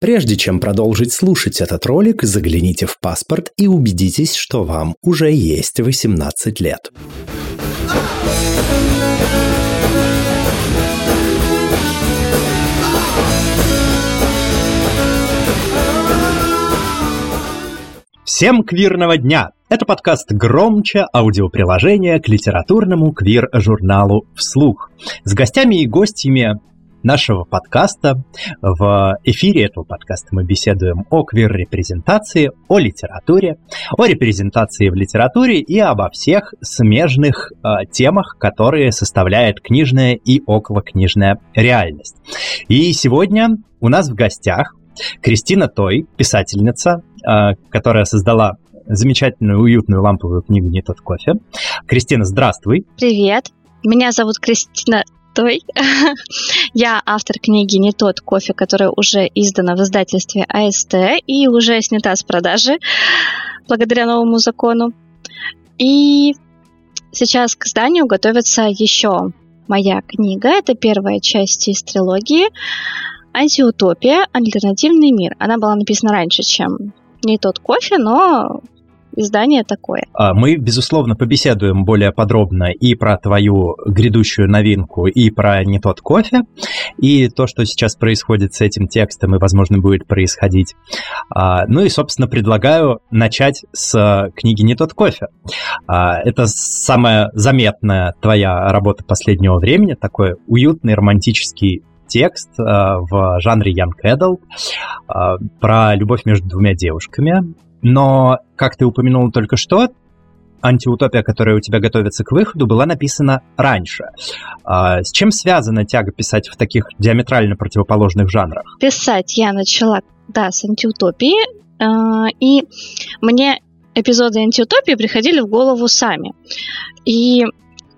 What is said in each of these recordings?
Прежде чем продолжить слушать этот ролик, загляните в паспорт и убедитесь, что вам уже есть 18 лет. Всем квирного дня! Это подкаст «Громче» аудиоприложение к литературному квир-журналу «Вслух». С гостями и гостями нашего подкаста. В эфире этого подкаста мы беседуем о квир-репрезентации, о литературе, о репрезентации в литературе и обо всех смежных э, темах, которые составляет книжная и околокнижная реальность. И сегодня у нас в гостях Кристина Той, писательница, э, которая создала замечательную уютную ламповую книгу «Не тот кофе». Кристина, здравствуй. Привет. Меня зовут Кристина той. Я автор книги «Не тот кофе», которая уже издана в издательстве АСТ и уже снята с продажи благодаря новому закону. И сейчас к изданию готовится еще моя книга. Это первая часть из трилогии «Антиутопия. Альтернативный мир». Она была написана раньше, чем «Не тот кофе», но издание такое. А, мы, безусловно, побеседуем более подробно и про твою грядущую новинку, и про не тот кофе, и то, что сейчас происходит с этим текстом и, возможно, будет происходить. А, ну и, собственно, предлагаю начать с книги «Не тот кофе». А, это самая заметная твоя работа последнего времени, такой уютный романтический текст в жанре Young Adult про любовь между двумя девушками, но, как ты упомянул только что, антиутопия, которая у тебя готовится к выходу, была написана раньше. А, с чем связана тяга писать в таких диаметрально противоположных жанрах? Писать я начала, да, с антиутопии, а, и мне эпизоды антиутопии приходили в голову сами. И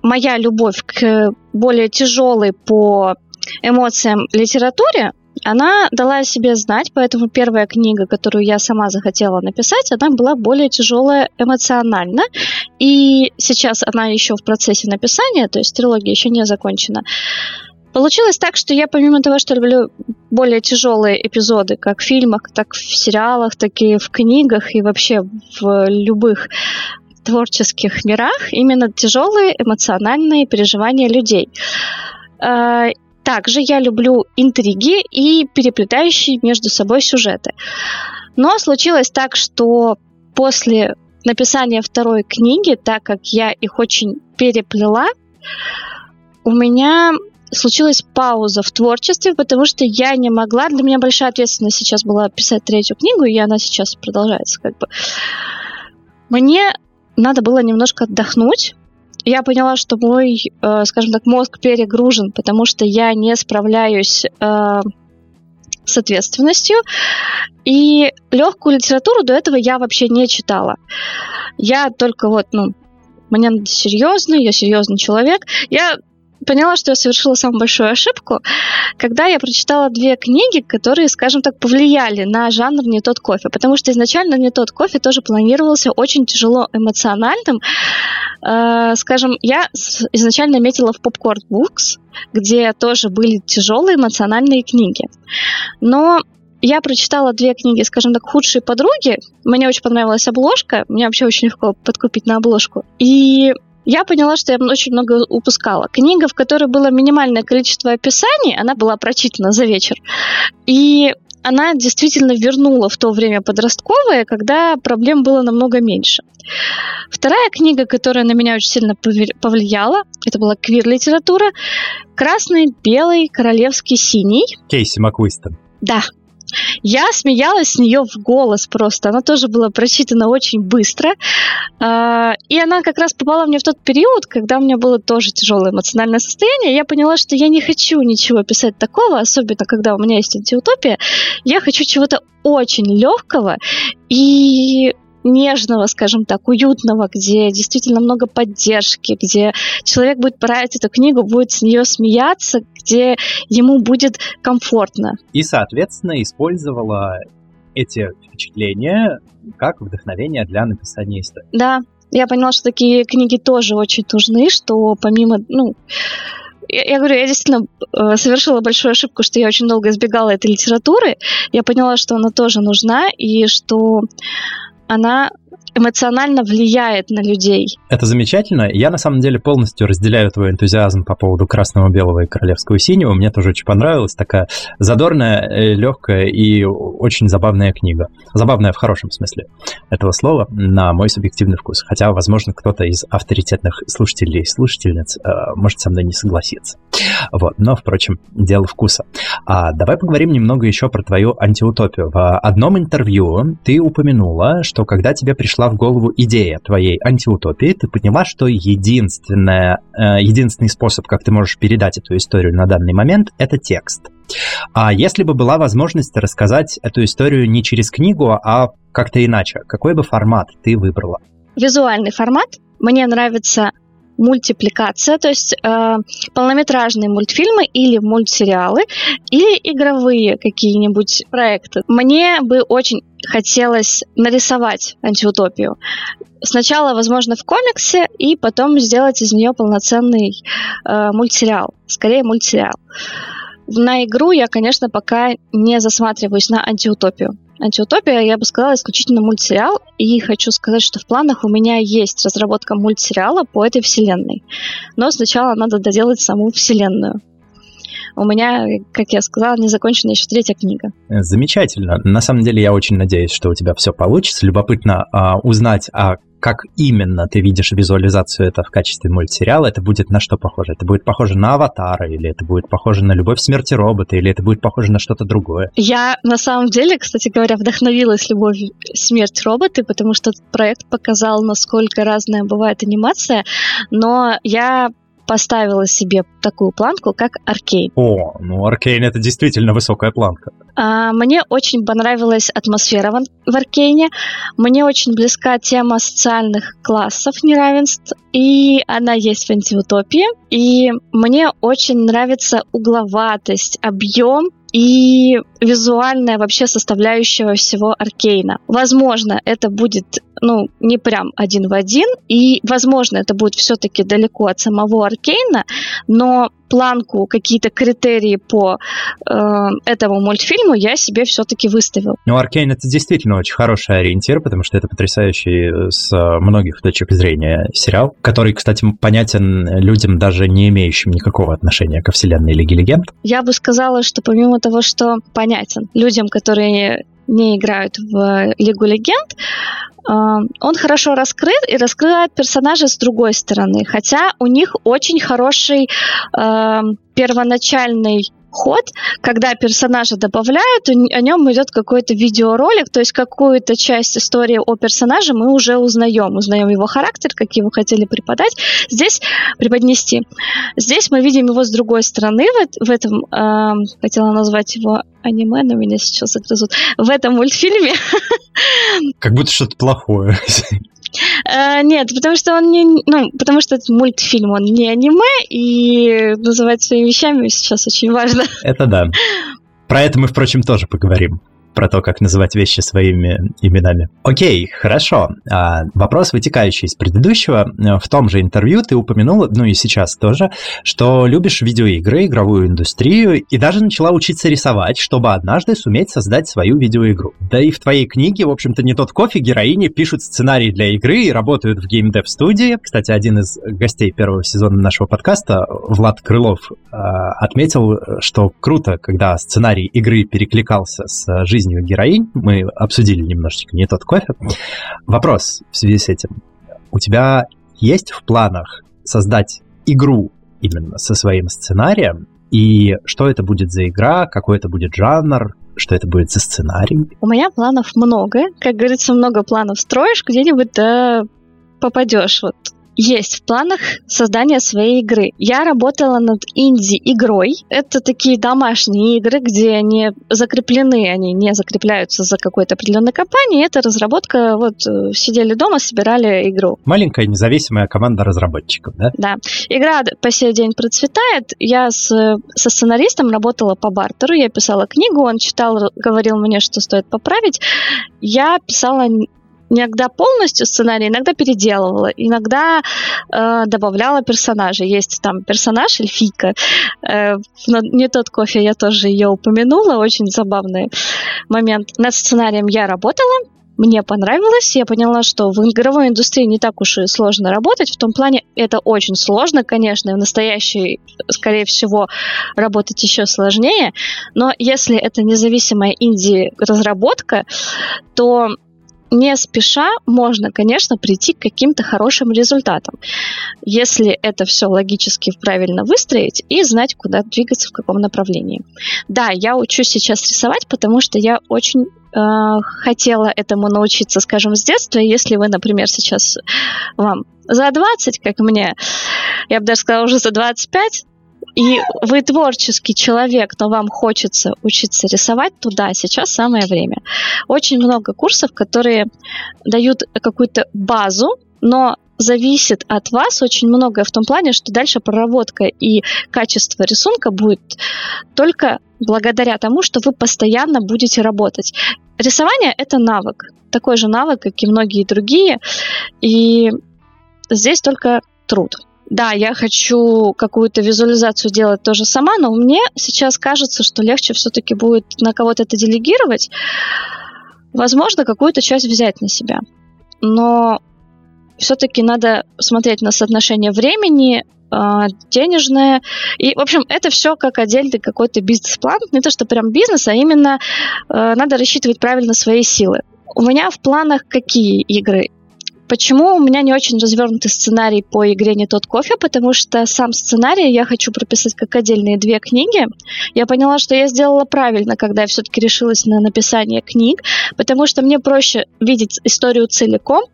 моя любовь к более тяжелой по эмоциям литературе она дала о себе знать, поэтому первая книга, которую я сама захотела написать, она была более тяжелая эмоционально. И сейчас она еще в процессе написания, то есть трилогия еще не закончена. Получилось так, что я помимо того, что люблю более тяжелые эпизоды, как в фильмах, так в сериалах, так и в книгах и вообще в любых творческих мирах, именно тяжелые эмоциональные переживания людей. Также я люблю интриги и переплетающие между собой сюжеты. Но случилось так, что после написания второй книги, так как я их очень переплела, у меня случилась пауза в творчестве, потому что я не могла, для меня большая ответственность сейчас была писать третью книгу, и она сейчас продолжается как бы. Мне надо было немножко отдохнуть, я поняла, что мой, э, скажем так, мозг перегружен, потому что я не справляюсь э, с ответственностью. И легкую литературу до этого я вообще не читала. Я только вот, ну, мне надо серьезно, я серьезный человек. Я поняла, что я совершила самую большую ошибку, когда я прочитала две книги, которые, скажем так, повлияли на жанр «Не тот кофе», потому что изначально «Не тот кофе» тоже планировался очень тяжело эмоциональным. Э, скажем, я изначально метила в Popcorn Books, где тоже были тяжелые эмоциональные книги. Но я прочитала две книги, скажем так, «Худшие подруги». Мне очень понравилась обложка. Мне вообще очень легко подкупить на обложку. И я поняла, что я очень много упускала. Книга, в которой было минимальное количество описаний, она была прочитана за вечер. И она действительно вернула в то время подростковое, когда проблем было намного меньше. Вторая книга, которая на меня очень сильно повлияла, это была квир-литература «Красный, белый, королевский, синий». Кейси Макуистон. Да, я смеялась с нее в голос просто. Она тоже была прочитана очень быстро. А, и она как раз попала мне в тот период, когда у меня было тоже тяжелое эмоциональное состояние. Я поняла, что я не хочу ничего писать такого, особенно когда у меня есть антиутопия. Я хочу чего-то очень легкого и нежного, скажем так, уютного, где действительно много поддержки, где человек будет брать эту книгу, будет с нее смеяться, где ему будет комфортно. И, соответственно, использовала эти впечатления как вдохновение для написания истории. Да, я поняла, что такие книги тоже очень нужны, что помимо, ну, я, я говорю, я действительно э, совершила большую ошибку, что я очень долго избегала этой литературы. Я поняла, что она тоже нужна, и что она эмоционально влияет на людей. Это замечательно. Я на самом деле полностью разделяю твой энтузиазм по поводу красного, белого и королевского синего. Мне тоже очень понравилась такая задорная, э, легкая и очень забавная книга. Забавная в хорошем смысле этого слова, на мой субъективный вкус. Хотя, возможно, кто-то из авторитетных слушателей и слушательниц э, может со мной не согласиться. Вот. Но, впрочем, дело вкуса. А давай поговорим немного еще про твою антиутопию. В одном интервью ты упомянула, что когда тебе пришла в голову идея твоей антиутопии, ты поняла, что единственное, э, единственный способ, как ты можешь передать эту историю на данный момент, это текст. А если бы была возможность рассказать эту историю не через книгу, а как-то иначе, какой бы формат ты выбрала? Визуальный формат. Мне нравится мультипликация, то есть э, полнометражные мультфильмы или мультсериалы, или игровые какие-нибудь проекты. Мне бы очень хотелось нарисовать антиутопию. Сначала, возможно, в комиксе, и потом сделать из нее полноценный э, мультсериал. Скорее, мультсериал. На игру я, конечно, пока не засматриваюсь на антиутопию. Антиутопия, я бы сказала, исключительно мультсериал, и хочу сказать, что в планах у меня есть разработка мультсериала по этой вселенной. Но сначала надо доделать саму вселенную. У меня, как я сказала, не закончена еще третья книга. Замечательно. На самом деле я очень надеюсь, что у тебя все получится. Любопытно а, узнать, а как именно ты видишь визуализацию это в качестве мультсериала, это будет на что похоже? Это будет похоже на «Аватара», или это будет похоже на «Любовь смерти робота», или это будет похоже на что-то другое? Я, на самом деле, кстати говоря, вдохновилась «Любовь смерть роботы», потому что этот проект показал, насколько разная бывает анимация, но я поставила себе такую планку, как Аркейн. О, ну Аркейн это действительно высокая планка. А, мне очень понравилась атмосфера в, в Аркейне. Мне очень близка тема социальных классов неравенств, и она есть в антиутопии. И мне очень нравится угловатость, объем и визуальная вообще составляющая всего Аркейна. Возможно, это будет, ну, не прям один в один, и, возможно, это будет все-таки далеко от самого Аркейна, но планку, какие-то критерии по э, этому мультфильму я себе все-таки выставил. Ну, Аркейн это действительно очень хороший ориентир, потому что это потрясающий э, с многих точек зрения сериал, который, кстати, понятен людям, даже не имеющим никакого отношения ко вселенной Лиги Легенд. Я бы сказала, что помимо того, что понятен людям, которые не играют в Лигу Легенд, а, он хорошо раскрыт и раскрывает персонажа с другой стороны. Хотя у них очень хороший э, первоначальный ход, когда персонажа добавляют, о нем идет какой-то видеоролик, то есть какую-то часть истории о персонаже мы уже узнаем, узнаем его характер, как его хотели преподать, здесь преподнести. Здесь мы видим его с другой стороны в, в этом, э, хотела назвать его аниме, но меня сейчас загрызут, в этом мультфильме. Как будто что-то плохое. Uh, нет, потому что он не, ну, потому что это мультфильм, он не аниме, и называть своими вещами сейчас очень важно. Это да. Про это мы, впрочем, тоже поговорим про то, как называть вещи своими именами. Окей, хорошо. А, вопрос, вытекающий из предыдущего. В том же интервью ты упомянула, ну и сейчас тоже, что любишь видеоигры, игровую индустрию и даже начала учиться рисовать, чтобы однажды суметь создать свою видеоигру. Да и в твоей книге, в общем-то, не тот кофе, героини пишут сценарий для игры и работают в геймдев-студии. Кстати, один из гостей первого сезона нашего подкаста, Влад Крылов, а, отметил, что круто, когда сценарий игры перекликался с жизнью жизнью героинь. Мы обсудили немножечко не тот кофе. Вопрос в связи с этим. У тебя есть в планах создать игру именно со своим сценарием? И что это будет за игра, какой это будет жанр, что это будет за сценарий? У меня планов много. Как говорится, много планов строишь, где-нибудь да попадешь. Вот есть в планах создание своей игры. Я работала над инди-игрой. Это такие домашние игры, где они закреплены, они не закрепляются за какой-то определенной компанией. Это разработка, вот э, сидели дома, собирали игру. Маленькая независимая команда разработчиков, да? Да. Игра по сей день процветает. Я с, со сценаристом работала по бартеру, я писала книгу, он читал, говорил мне, что стоит поправить. Я писала иногда полностью сценарий, иногда переделывала, иногда э, добавляла персонажей. Есть там персонаж Эльфийка, э, но не тот кофе, я тоже ее упомянула, очень забавный момент. Над сценарием я работала, мне понравилось. Я поняла, что в игровой индустрии не так уж и сложно работать. В том плане это очень сложно, конечно, в настоящей, скорее всего, работать еще сложнее. Но если это независимая инди-разработка, то не спеша можно, конечно, прийти к каким-то хорошим результатам, если это все логически правильно выстроить и знать, куда двигаться, в каком направлении. Да, я учусь сейчас рисовать, потому что я очень э, хотела этому научиться, скажем, с детства. Если вы, например, сейчас вам за 20, как мне, я бы даже сказала, уже за 25, и вы творческий человек, но вам хочется учиться рисовать, туда сейчас самое время. Очень много курсов, которые дают какую-то базу, но зависит от вас очень многое в том плане, что дальше проработка и качество рисунка будет только благодаря тому, что вы постоянно будете работать. Рисование — это навык, такой же навык, как и многие другие, и здесь только труд да, я хочу какую-то визуализацию делать тоже сама, но мне сейчас кажется, что легче все-таки будет на кого-то это делегировать. Возможно, какую-то часть взять на себя. Но все-таки надо смотреть на соотношение времени, а, денежное. И, в общем, это все как отдельный какой-то бизнес-план. Не то, что прям бизнес, а именно э, надо рассчитывать правильно свои силы. У меня в планах какие игры? Почему у меня не очень развернутый сценарий по игре «Не тот кофе»? Потому что сам сценарий я хочу прописать как отдельные две книги. Я поняла, что я сделала правильно, когда я все-таки решилась на написание книг, потому что мне проще видеть историю целиком,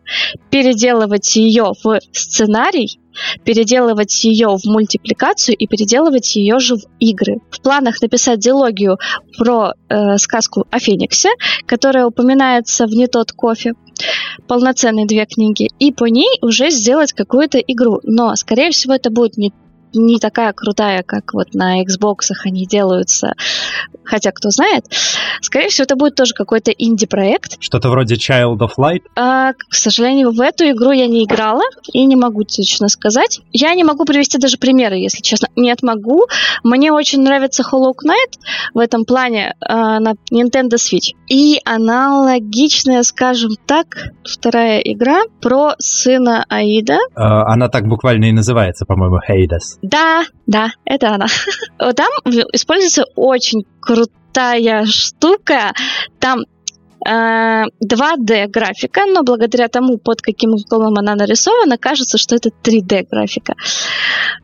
переделывать ее в сценарий, переделывать ее в мультипликацию и переделывать ее же в игры. В планах написать диалогию про э, сказку о Фениксе, которая упоминается в «Не тот кофе», полноценные две книги, и по ней уже сделать какую-то игру. Но, скорее всего, это будет не не такая крутая, как вот на Xbox они делаются, хотя кто знает. Скорее всего, это будет тоже какой-то инди-проект. Что-то вроде Child of Light? А, к сожалению, в эту игру я не играла и не могу точно сказать. Я не могу привести даже примеры, если честно. Нет, могу. Мне очень нравится Hollow Knight в этом плане а, на Nintendo Switch. И аналогичная, скажем так, вторая игра про сына Аида. А, она так буквально и называется, по-моему, Hades. Да, да, это она. Там используется очень крутая штука. Там 2D э, графика, но благодаря тому, под каким углом она нарисована, кажется, что это 3D графика.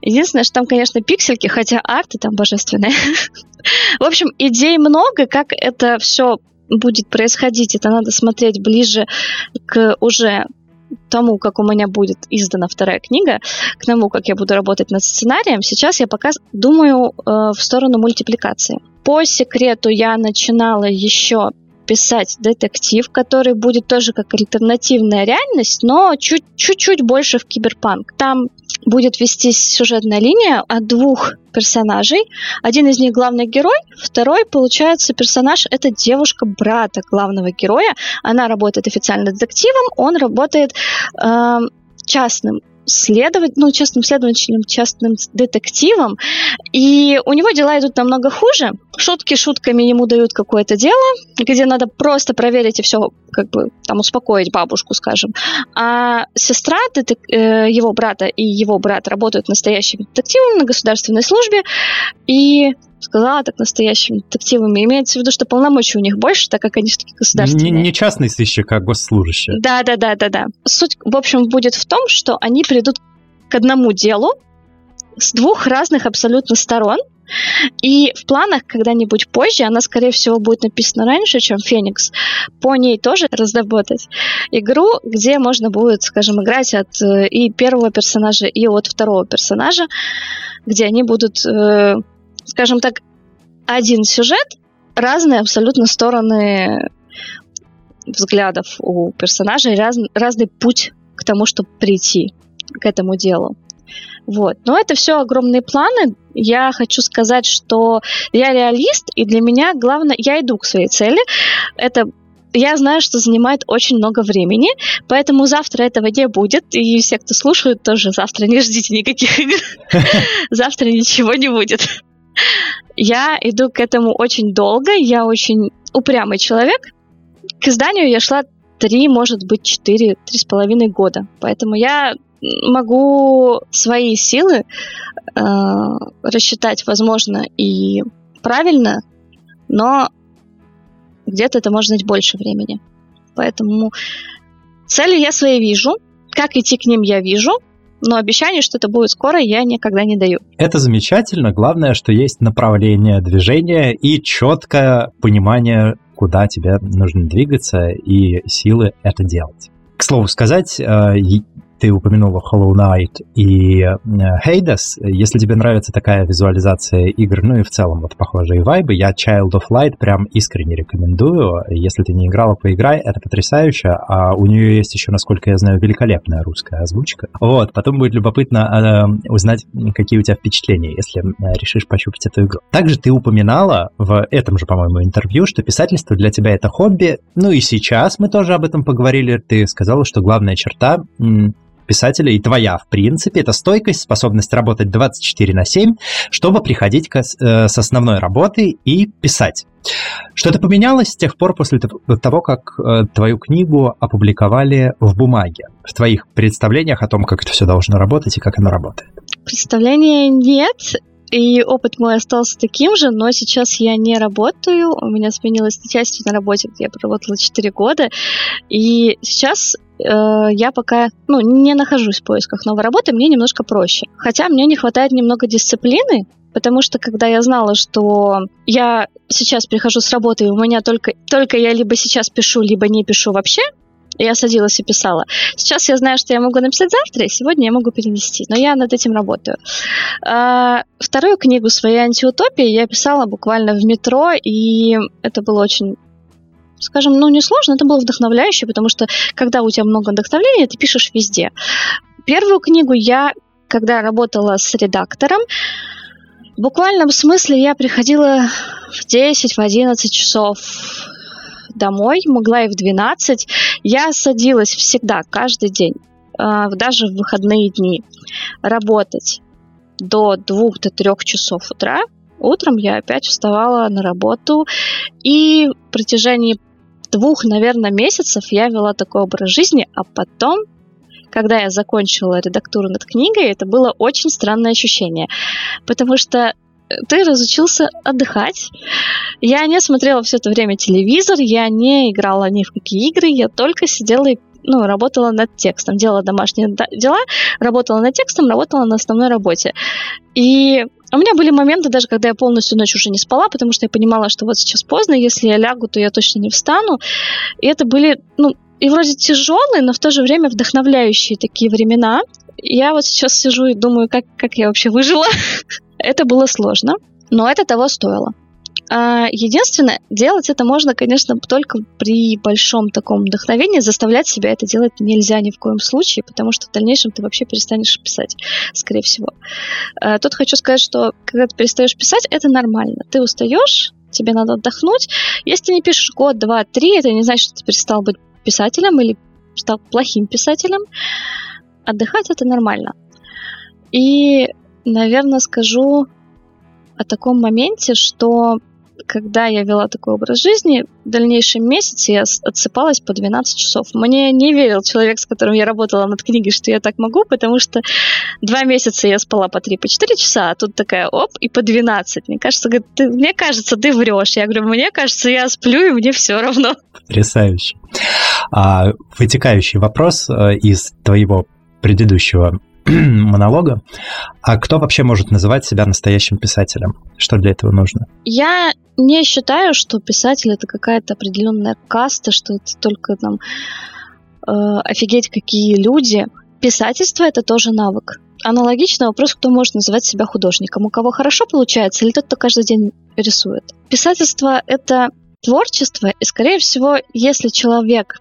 Единственное, что там, конечно, пиксельки, хотя арты там божественные. В общем, идей много, как это все будет происходить. Это надо смотреть ближе к уже тому, как у меня будет издана вторая книга, к тому, как я буду работать над сценарием, сейчас я пока думаю э, в сторону мультипликации. По секрету я начинала еще писать детектив, который будет тоже как альтернативная реальность, но чуть-чуть больше в киберпанк. Там будет вестись сюжетная линия от двух персонажей. Один из них главный герой, второй, получается, персонаж — это девушка брата главного героя. Она работает официально детективом, он работает э, частным следовать, ну, частным следователем, частным детективом, и у него дела идут намного хуже. Шутки шутками ему дают какое-то дело, где надо просто проверить и все, как бы, там, успокоить бабушку, скажем. А сестра детек... Э, его брата и его брат работают настоящими детективами на государственной службе, и сказала так настоящими детективами. Имеется в виду, что полномочий у них больше, так как они все-таки государственные. Не, не частный сыщик, а госслужащий. Да, да, да, да, да. Суть, в общем, будет в том, что они придут к одному делу с двух разных абсолютно сторон. И в планах когда-нибудь позже, она, скорее всего, будет написана раньше, чем Феникс, по ней тоже разработать игру, где можно будет, скажем, играть от э, и первого персонажа, и от второго персонажа, где они будут э, скажем так, один сюжет, разные абсолютно стороны взглядов у персонажей, раз, разный путь к тому, чтобы прийти к этому делу. Вот. Но это все огромные планы. Я хочу сказать, что я реалист, и для меня главное, я иду к своей цели. Это я знаю, что занимает очень много времени, поэтому завтра этого не будет, и все, кто слушают, тоже завтра не ждите никаких игр. Завтра ничего не будет. Я иду к этому очень долго, я очень упрямый человек. К изданию я шла три, может быть, четыре, три с половиной года. Поэтому я могу свои силы э, рассчитать, возможно, и правильно, но где-то это может быть больше времени. Поэтому цели я свои вижу, как идти к ним я вижу, но обещание, что это будет скоро, я никогда не даю. Это замечательно. Главное, что есть направление движения и четкое понимание, куда тебе нужно двигаться и силы это делать. К слову сказать, э, ты упомянула Hollow Knight и э, Hades. Если тебе нравится такая визуализация игр, ну и в целом вот похожие вайбы, я Child of Light прям искренне рекомендую. Если ты не играла, поиграй, это потрясающе. А у нее есть еще, насколько я знаю, великолепная русская озвучка. Вот, потом будет любопытно э, узнать, какие у тебя впечатления, если э, решишь пощупать эту игру. Также ты упоминала в этом же, по-моему, интервью, что писательство для тебя это хобби. Ну и сейчас мы тоже об этом поговорили. Ты сказала, что главная черта писателя и твоя, в принципе, это стойкость, способность работать 24 на 7, чтобы приходить к, э, с основной работы и писать. Что-то поменялось с тех пор после того, как э, твою книгу опубликовали в бумаге, в твоих представлениях о том, как это все должно работать и как оно работает? Представления нет, и опыт мой остался таким же, но сейчас я не работаю. У меня сменилось начальство на работе, где я проработала 4 года. И сейчас э, я пока ну, не нахожусь в поисках новой работы, мне немножко проще. Хотя мне не хватает немного дисциплины, потому что когда я знала, что я сейчас прихожу с работы, и у меня только, только я либо сейчас пишу, либо не пишу вообще, я садилась и писала. Сейчас я знаю, что я могу написать завтра, и сегодня я могу перенести. Но я над этим работаю. А, вторую книгу своей антиутопии я писала буквально в метро, и это было очень скажем, ну, не сложно, это было вдохновляюще, потому что когда у тебя много вдохновления, ты пишешь везде. Первую книгу я, когда работала с редактором, в буквальном смысле я приходила в 10, в 11 часов домой, могла и в 12. Я садилась всегда, каждый день, а, даже в выходные дни, работать до 2-3 часов утра. Утром я опять вставала на работу, и в протяжении двух, наверное, месяцев я вела такой образ жизни, а потом когда я закончила редактуру над книгой, это было очень странное ощущение, потому что ты разучился отдыхать. Я не смотрела все это время телевизор, я не играла ни в какие игры, я только сидела и ну, работала над текстом, делала домашние дела, работала над текстом, работала на основной работе. И у меня были моменты даже, когда я полностью ночь уже не спала, потому что я понимала, что вот сейчас поздно, если я лягу, то я точно не встану. И это были, ну, и вроде тяжелые, но в то же время вдохновляющие такие времена. Я вот сейчас сижу и думаю, как, как я вообще выжила. Это было сложно, но это того стоило. А, единственное, делать это можно, конечно, только при большом таком вдохновении. Заставлять себя это делать нельзя ни в коем случае, потому что в дальнейшем ты вообще перестанешь писать, скорее всего. А, тут хочу сказать, что когда ты перестаешь писать, это нормально. Ты устаешь, тебе надо отдохнуть. Если ты не пишешь год, два, три, это не значит, что ты перестал быть писателем или стал плохим писателем. Отдыхать это нормально. И наверное, скажу о таком моменте, что когда я вела такой образ жизни, в дальнейшем месяце я отсыпалась по 12 часов. Мне не верил человек, с которым я работала над книгой, что я так могу, потому что два месяца я спала по 3-4 по часа, а тут такая оп, и по 12. Мне кажется, говорит, ты, мне кажется, ты врешь. Я говорю, мне кажется, я сплю, и мне все равно. Потрясающе. А, вытекающий вопрос э, из твоего предыдущего монолога. А кто вообще может называть себя настоящим писателем? Что для этого нужно? Я не считаю, что писатель это какая-то определенная каста, что это только там э, офигеть какие люди. Писательство это тоже навык. Аналогично вопрос, кто может называть себя художником. У кого хорошо получается, или тот, кто каждый день рисует. Писательство это творчество, и, скорее всего, если человек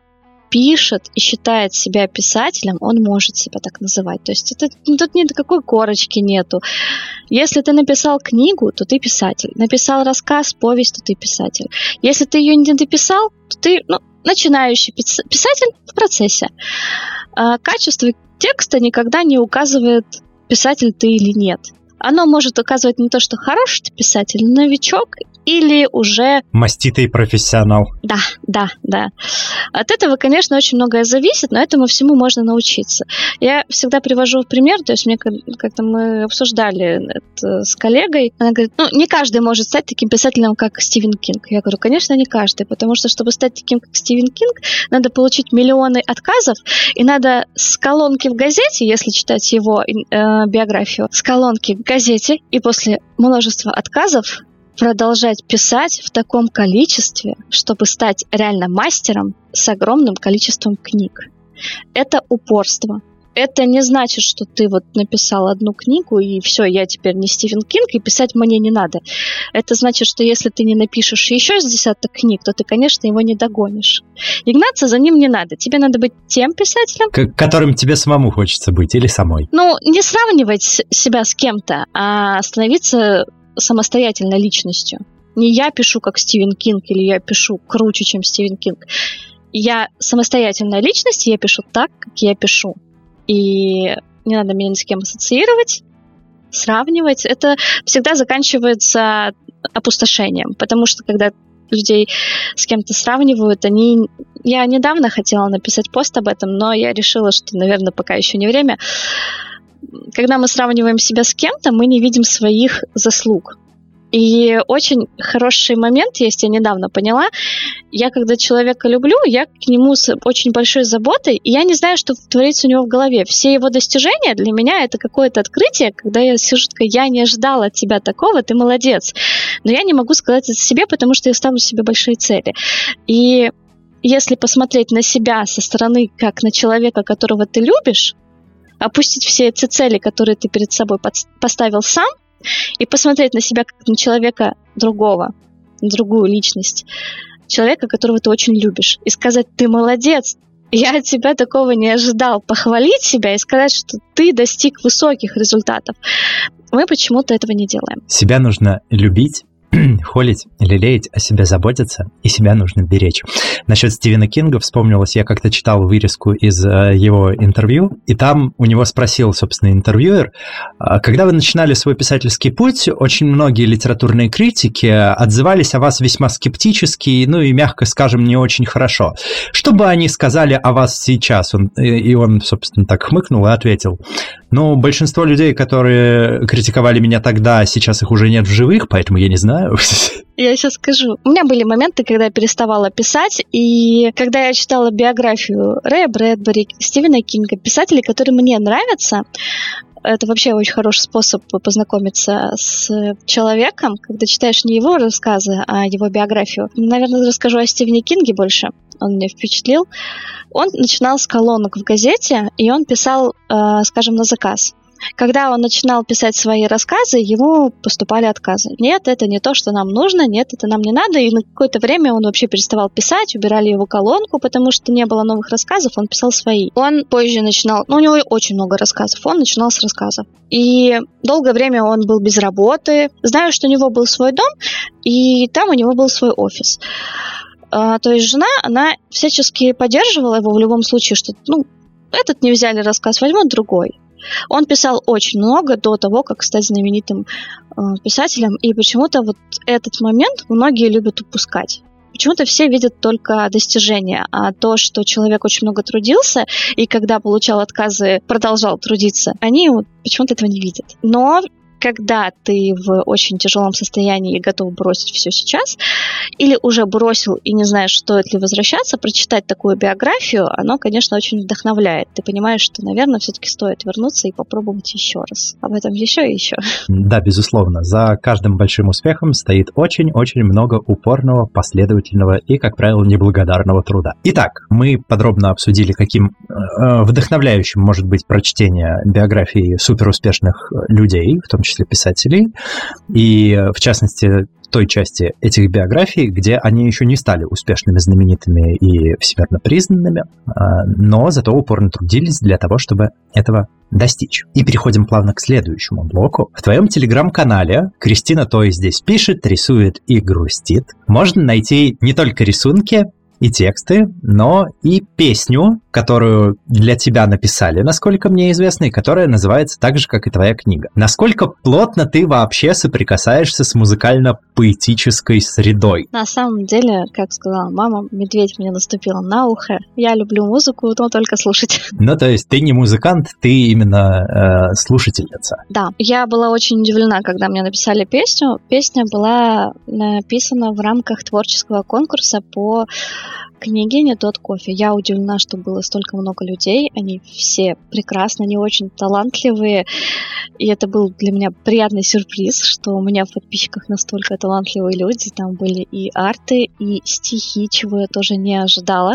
пишет и считает себя писателем, он может себя так называть. То есть это, ну, тут какой корочки нету. Если ты написал книгу, то ты писатель. Написал рассказ, повесть, то ты писатель. Если ты ее не дописал, то ты, ну, начинающий писатель в процессе. А качество текста никогда не указывает, писатель ты или нет. Оно может указывать не то, что хороший ты писатель, новичок или уже... Маститый профессионал. Да, да, да. От этого, конечно, очень многое зависит, но этому всему можно научиться. Я всегда привожу в пример, то есть мне как-то мы обсуждали это с коллегой, она говорит, ну, не каждый может стать таким писателем, как Стивен Кинг. Я говорю, конечно, не каждый, потому что, чтобы стать таким, как Стивен Кинг, надо получить миллионы отказов, и надо с колонки в газете, если читать его э, биографию, с колонки в газете, и после множества отказов продолжать писать в таком количестве, чтобы стать реально мастером с огромным количеством книг. Это упорство. Это не значит, что ты вот написал одну книгу и все, я теперь не Стивен Кинг и писать мне не надо. Это значит, что если ты не напишешь еще с десяток книг, то ты, конечно, его не догонишь. И гнаться за ним не надо. Тебе надо быть тем писателем, К которым тебе самому хочется быть или самой. Ну, не сравнивать себя с кем-то, а становиться самостоятельной личностью. Не я пишу как Стивен Кинг или я пишу круче, чем Стивен Кинг. Я самостоятельная личность, я пишу так, как я пишу. И не надо меня ни с кем ассоциировать, сравнивать. Это всегда заканчивается опустошением, потому что когда людей с кем-то сравнивают, они... Я недавно хотела написать пост об этом, но я решила, что, наверное, пока еще не время когда мы сравниваем себя с кем-то, мы не видим своих заслуг. И очень хороший момент есть, я недавно поняла. Я когда человека люблю, я к нему с очень большой заботой, и я не знаю, что творится у него в голове. Все его достижения для меня это какое-то открытие, когда я сижу такая, я не ожидала от тебя такого, ты молодец. Но я не могу сказать это себе, потому что я ставлю себе большие цели. И если посмотреть на себя со стороны, как на человека, которого ты любишь, опустить все эти цели, которые ты перед собой поставил сам, и посмотреть на себя как на человека другого, на другую личность, человека, которого ты очень любишь, и сказать, ты молодец, я от тебя такого не ожидал. Похвалить себя и сказать, что ты достиг высоких результатов. Мы почему-то этого не делаем. Себя нужно любить холить, лелеять, о себе заботиться, и себя нужно беречь. Насчет Стивена Кинга вспомнилось, я как-то читал вырезку из э, его интервью, и там у него спросил, собственно, интервьюер, «А когда вы начинали свой писательский путь, очень многие литературные критики отзывались о вас весьма скептически, ну и, мягко скажем, не очень хорошо. Что бы они сказали о вас сейчас? Он, и он, собственно, так хмыкнул и ответил, ну, большинство людей, которые критиковали меня тогда, сейчас их уже нет в живых, поэтому я не знаю. Я сейчас скажу. У меня были моменты, когда я переставала писать, и когда я читала биографию Рэя Брэдбери, Стивена Кинга, писателей, которые мне нравятся, это вообще очень хороший способ познакомиться с человеком, когда читаешь не его рассказы, а его биографию. Наверное, расскажу о Стивене Кинге больше. Он меня впечатлил. Он начинал с колонок в газете, и он писал, э, скажем, на заказ. Когда он начинал писать свои рассказы, ему поступали отказы. Нет, это не то, что нам нужно, нет, это нам не надо. И на какое-то время он вообще переставал писать, убирали его колонку, потому что не было новых рассказов, он писал свои. Он позже начинал, ну, у него очень много рассказов, он начинал с рассказов. И долгое время он был без работы. Знаю, что у него был свой дом, и там у него был свой офис. А, то есть жена, она всячески поддерживала его в любом случае, что, ну, этот не взяли рассказ, возьмут другой. Он писал очень много до того, как стать знаменитым э, писателем, и почему-то вот этот момент многие любят упускать. Почему-то все видят только достижения, а то, что человек очень много трудился, и когда получал отказы, продолжал трудиться, они вот почему-то этого не видят. Но когда ты в очень тяжелом состоянии и готов бросить все сейчас, или уже бросил и не знаешь, стоит ли возвращаться, прочитать такую биографию, оно, конечно, очень вдохновляет. Ты понимаешь, что, наверное, все-таки стоит вернуться и попробовать еще раз. Об этом еще и еще. Да, безусловно. За каждым большим успехом стоит очень-очень много упорного, последовательного и, как правило, неблагодарного труда. Итак, мы подробно обсудили, каким э, вдохновляющим может быть прочтение биографии суперуспешных людей, в том числе числе писателей, и в частности той части этих биографий, где они еще не стали успешными, знаменитыми и всемирно признанными, а, но зато упорно трудились для того, чтобы этого достичь. И переходим плавно к следующему блоку. В твоем телеграм-канале Кристина Той здесь пишет, рисует и грустит. Можно найти не только рисунки, и тексты, но и песню, которую для тебя написали, насколько мне известно, и которая называется так же, как и твоя книга. Насколько плотно ты вообще соприкасаешься с музыкально-поэтической средой? На самом деле, как сказала мама, медведь мне наступил на ухо. Я люблю музыку, но только слушать. Ну, то есть ты не музыкант, ты именно э, слушательница. Да, я была очень удивлена, когда мне написали песню. Песня была написана в рамках творческого конкурса по книге «Не тот кофе». Я удивлена, что было столько много людей. Они все прекрасны, они очень талантливые. И это был для меня приятный сюрприз, что у меня в подписчиках настолько талантливые люди. Там были и арты, и стихи, чего я тоже не ожидала.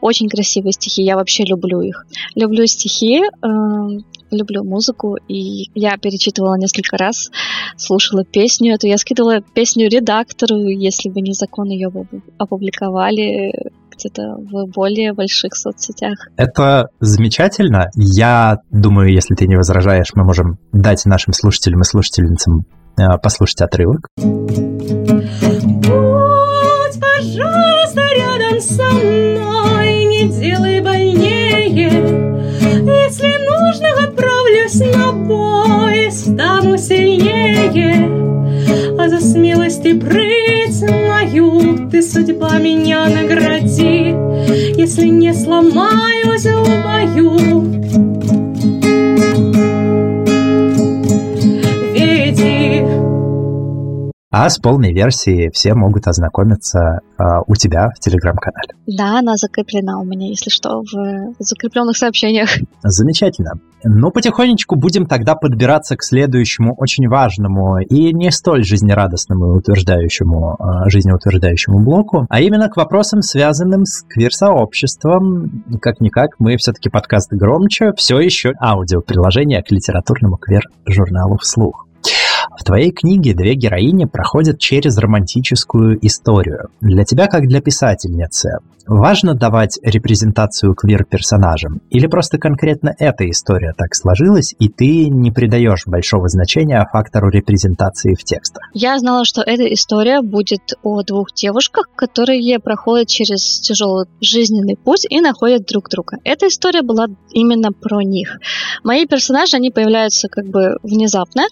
Очень красивые стихи, я вообще люблю их. Люблю стихи, эм, люблю музыку, и я перечитывала несколько раз, слушала песню эту. Я скидывала песню редактору, если бы не закон, ее бы опубликовали где-то в более больших соцсетях. Это замечательно. Я думаю, если ты не возражаешь, мы можем дать нашим слушателям и слушательницам э, послушать отрывок. Будь, пожалуйста, рядом со мной, стану сильнее. А за смелость и прыть мою Ты, судьба, меня награди, Если не сломаюсь в бою. А с полной версией все могут ознакомиться э, у тебя в телеграм-канале. Да, она закреплена у меня, если что, в закрепленных сообщениях. Замечательно. Ну, потихонечку будем тогда подбираться к следующему очень важному и не столь жизнерадостному и утверждающему, э, жизнеутверждающему блоку, а именно к вопросам, связанным с квир-сообществом. Как-никак, мы все-таки подкаст громче, все еще аудиоприложение к литературному квир-журналу «Вслух». В твоей книге две героини проходят через романтическую историю. Для тебя, как для писательницы, важно давать репрезентацию квир-персонажам? Или просто конкретно эта история так сложилась, и ты не придаешь большого значения фактору репрезентации в текстах? Я знала, что эта история будет о двух девушках, которые проходят через тяжелый жизненный путь и находят друг друга. Эта история была именно про них. Мои персонажи, они появляются как бы внезапно.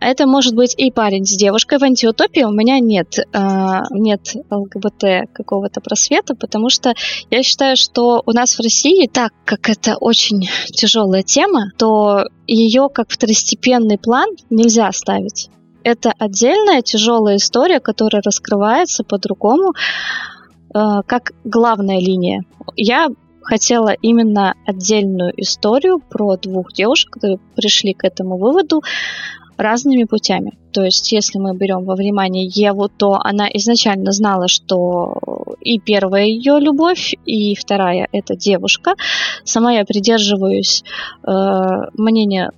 Это может быть и парень с девушкой. В антиутопии у меня нет, э, нет ЛГБТ какого-то просвета, потому что что я считаю, что у нас в России, так как это очень тяжелая тема, то ее как второстепенный план нельзя ставить. Это отдельная тяжелая история, которая раскрывается по-другому, э, как главная линия. Я хотела именно отдельную историю про двух девушек, которые пришли к этому выводу разными путями. То есть, если мы берем во внимание Еву, то она изначально знала, что и первая ее любовь, и вторая это девушка. Сама я придерживаюсь э, мнения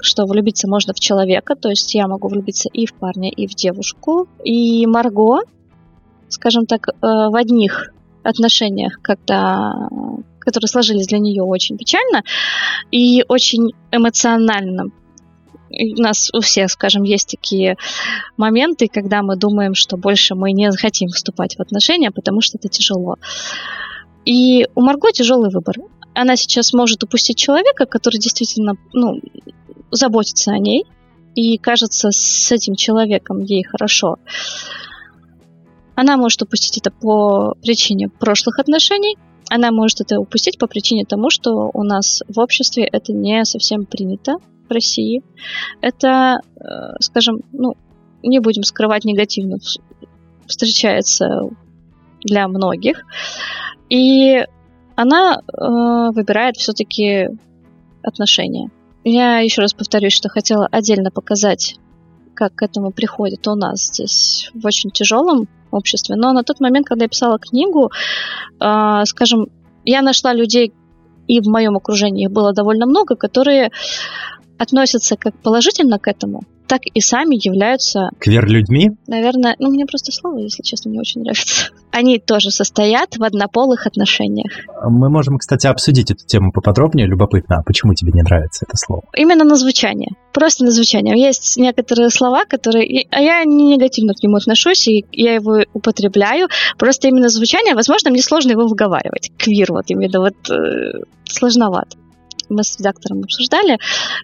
что влюбиться можно в человека, то есть я могу влюбиться и в парня, и в девушку. И Марго, скажем так, э, в одних отношениях, когда которые сложились для нее очень печально и очень эмоционально у нас у всех, скажем, есть такие моменты, когда мы думаем, что больше мы не хотим вступать в отношения, потому что это тяжело. И у Марго тяжелый выбор. Она сейчас может упустить человека, который действительно ну, заботится о ней, и кажется, с этим человеком ей хорошо. Она может упустить это по причине прошлых отношений, она может это упустить по причине тому, что у нас в обществе это не совсем принято, в России. Это, э, скажем, ну, не будем скрывать негативно, встречается для многих. И она э, выбирает все-таки отношения. Я еще раз повторюсь, что хотела отдельно показать, как к этому приходит у нас здесь в очень тяжелом обществе. Но на тот момент, когда я писала книгу, э, скажем, я нашла людей, и в моем окружении их было довольно много, которые относятся как положительно к этому, так и сами являются... Квер-людьми? Наверное, ну, мне просто слово, если честно, не очень нравится. Они тоже состоят в однополых отношениях. Мы можем, кстати, обсудить эту тему поподробнее. Любопытно, а почему тебе не нравится это слово? Именно на звучание. Просто на звучание. Есть некоторые слова, которые... А я не негативно к нему отношусь, и я его употребляю. Просто именно звучание, возможно, мне сложно его выговаривать. Квир вот именно вот э, сложновато мы с редактором обсуждали,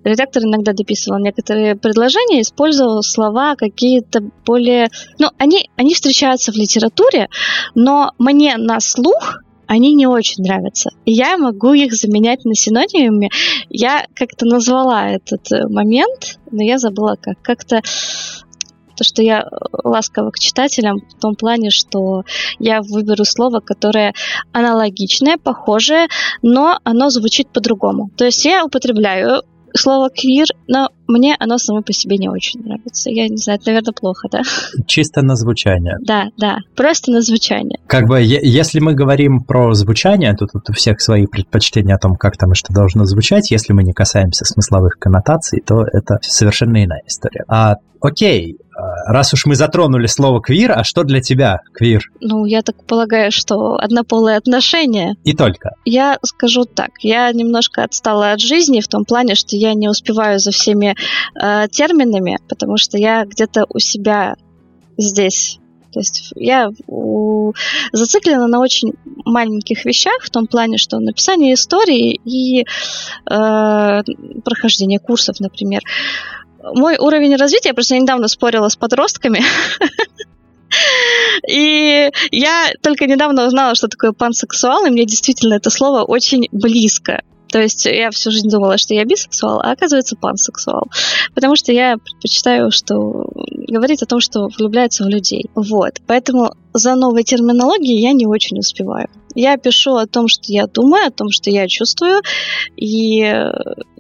редактор иногда дописывал некоторые предложения, использовал слова какие-то более... Ну, они, они встречаются в литературе, но мне на слух они не очень нравятся. И я могу их заменять на синонимами. Я как-то назвала этот э, момент, но я забыла как. Как-то то, что я ласкова к читателям в том плане, что я выберу слово, которое аналогичное, похожее, но оно звучит по-другому. То есть я употребляю слово квир, но мне оно само по себе не очень нравится. Я не знаю, это, наверное, плохо, да? Чисто на звучание. Да, да, просто на звучание. Как бы, если мы говорим про звучание, то тут у всех свои предпочтения о том, как там и что должно звучать. Если мы не касаемся смысловых коннотаций, то это совершенно иная история. А окей, раз уж мы затронули слово квир, а что для тебя квир? Ну, я так полагаю, что однополые отношения. И только. Я скажу так, я немножко отстала от жизни в том плане, что я не успеваю за всеми э, терминами, потому что я где-то у себя здесь то есть я зациклена на очень маленьких вещах, в том плане, что написание истории и э, прохождение курсов, например мой уровень развития, я просто недавно спорила с подростками, и я только недавно узнала, что такое пансексуал, и мне действительно это слово очень близко. То есть я всю жизнь думала, что я бисексуал, а оказывается пансексуал. Потому что я предпочитаю, что говорить о том, что влюбляется в людей. Вот. Поэтому за новой терминологией я не очень успеваю. Я пишу о том, что я думаю, о том, что я чувствую, и,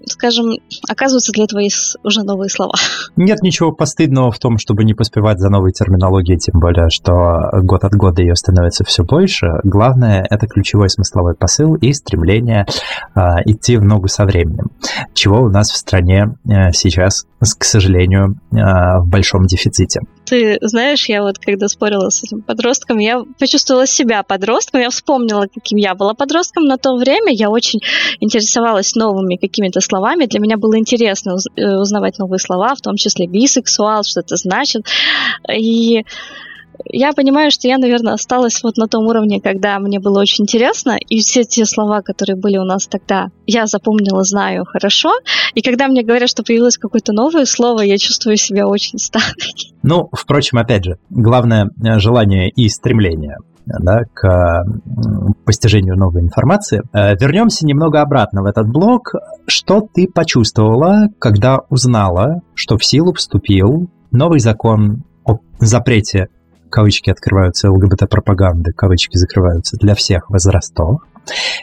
скажем, оказывается, для этого есть уже новые слова. Нет ничего постыдного в том, чтобы не поспевать за новой терминологией, тем более, что год от года ее становится все больше. Главное — это ключевой смысловой посыл и стремление э, идти в ногу со временем, чего у нас в стране э, сейчас, к сожалению, э, в большом дефиците. Ты знаешь, я вот когда спорила с этим подростком, я почувствовала себя подростком, я вспомнила, каким я была подростком на то время, я очень интересовалась новыми какими-то словами, для меня было интересно э, узнавать новые слова, в том числе бисексуал, что это значит, и я понимаю, что я, наверное, осталась вот на том уровне, когда мне было очень интересно, и все те слова, которые были у нас тогда, я запомнила, знаю хорошо, и когда мне говорят, что появилось какое-то новое слово, я чувствую себя очень старой. Ну, впрочем, опять же, главное э, желание и стремление да, к постижению новой информации. Э, вернемся немного обратно в этот блок. Что ты почувствовала, когда узнала, что в силу вступил новый закон о запрете кавычки открываются, ЛГБТ-пропаганды, кавычки закрываются, для всех возрастов.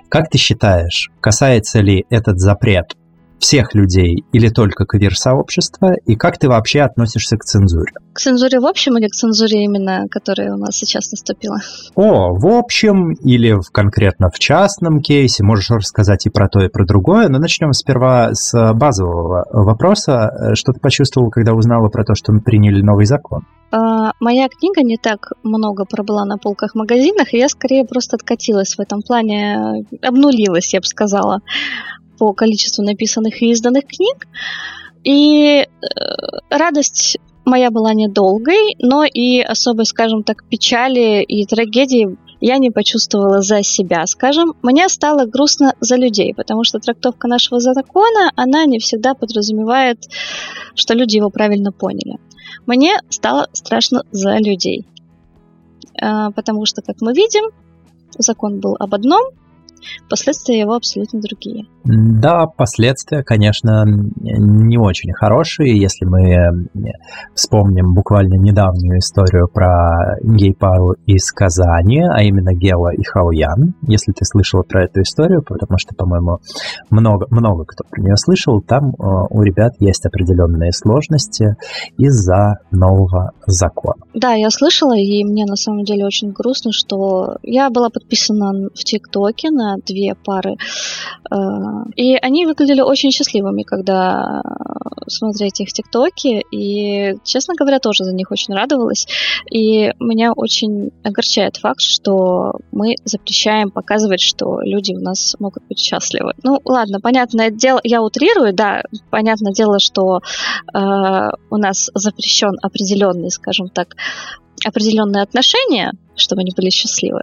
Как ты считаешь, касается ли этот запрет всех людей или только квир-сообщества? И как ты вообще относишься к цензуре? К цензуре в общем или к цензуре именно, которая у нас сейчас наступила? О, в общем или в, конкретно в частном кейсе. Можешь рассказать и про то, и про другое. Но начнем сперва с базового вопроса. Что ты почувствовал, когда узнала про то, что мы приняли новый закон? Uh, моя книга не так много пробыла на полках магазинах, и я скорее просто откатилась в этом плане, обнулилась, я бы сказала по количеству написанных и изданных книг. И э, радость моя была недолгой, но и особой, скажем так, печали и трагедии я не почувствовала за себя, скажем. Мне стало грустно за людей, потому что трактовка нашего закона, она не всегда подразумевает, что люди его правильно поняли. Мне стало страшно за людей, э, потому что, как мы видим, закон был об одном, Последствия его абсолютно другие. Да, последствия, конечно, не очень хорошие. Если мы э, вспомним буквально недавнюю историю про гей-пару из Казани, а именно Гела и Хауян, если ты слышал про эту историю, потому что, по-моему, много, много кто про нее слышал, там э, у ребят есть определенные сложности из-за нового закона. Да, я слышала, и мне на самом деле очень грустно, что я была подписана в ТикТоке на на две пары. Э, и они выглядели очень счастливыми, когда смотреть их тиктоки. И, честно говоря, тоже за них очень радовалась. И меня очень огорчает факт, что мы запрещаем показывать, что люди у нас могут быть счастливы. Ну, ладно, понятное дело, я утрирую, да, понятное дело, что э, у нас запрещен определенный, скажем так, определенные отношения, чтобы они были счастливы.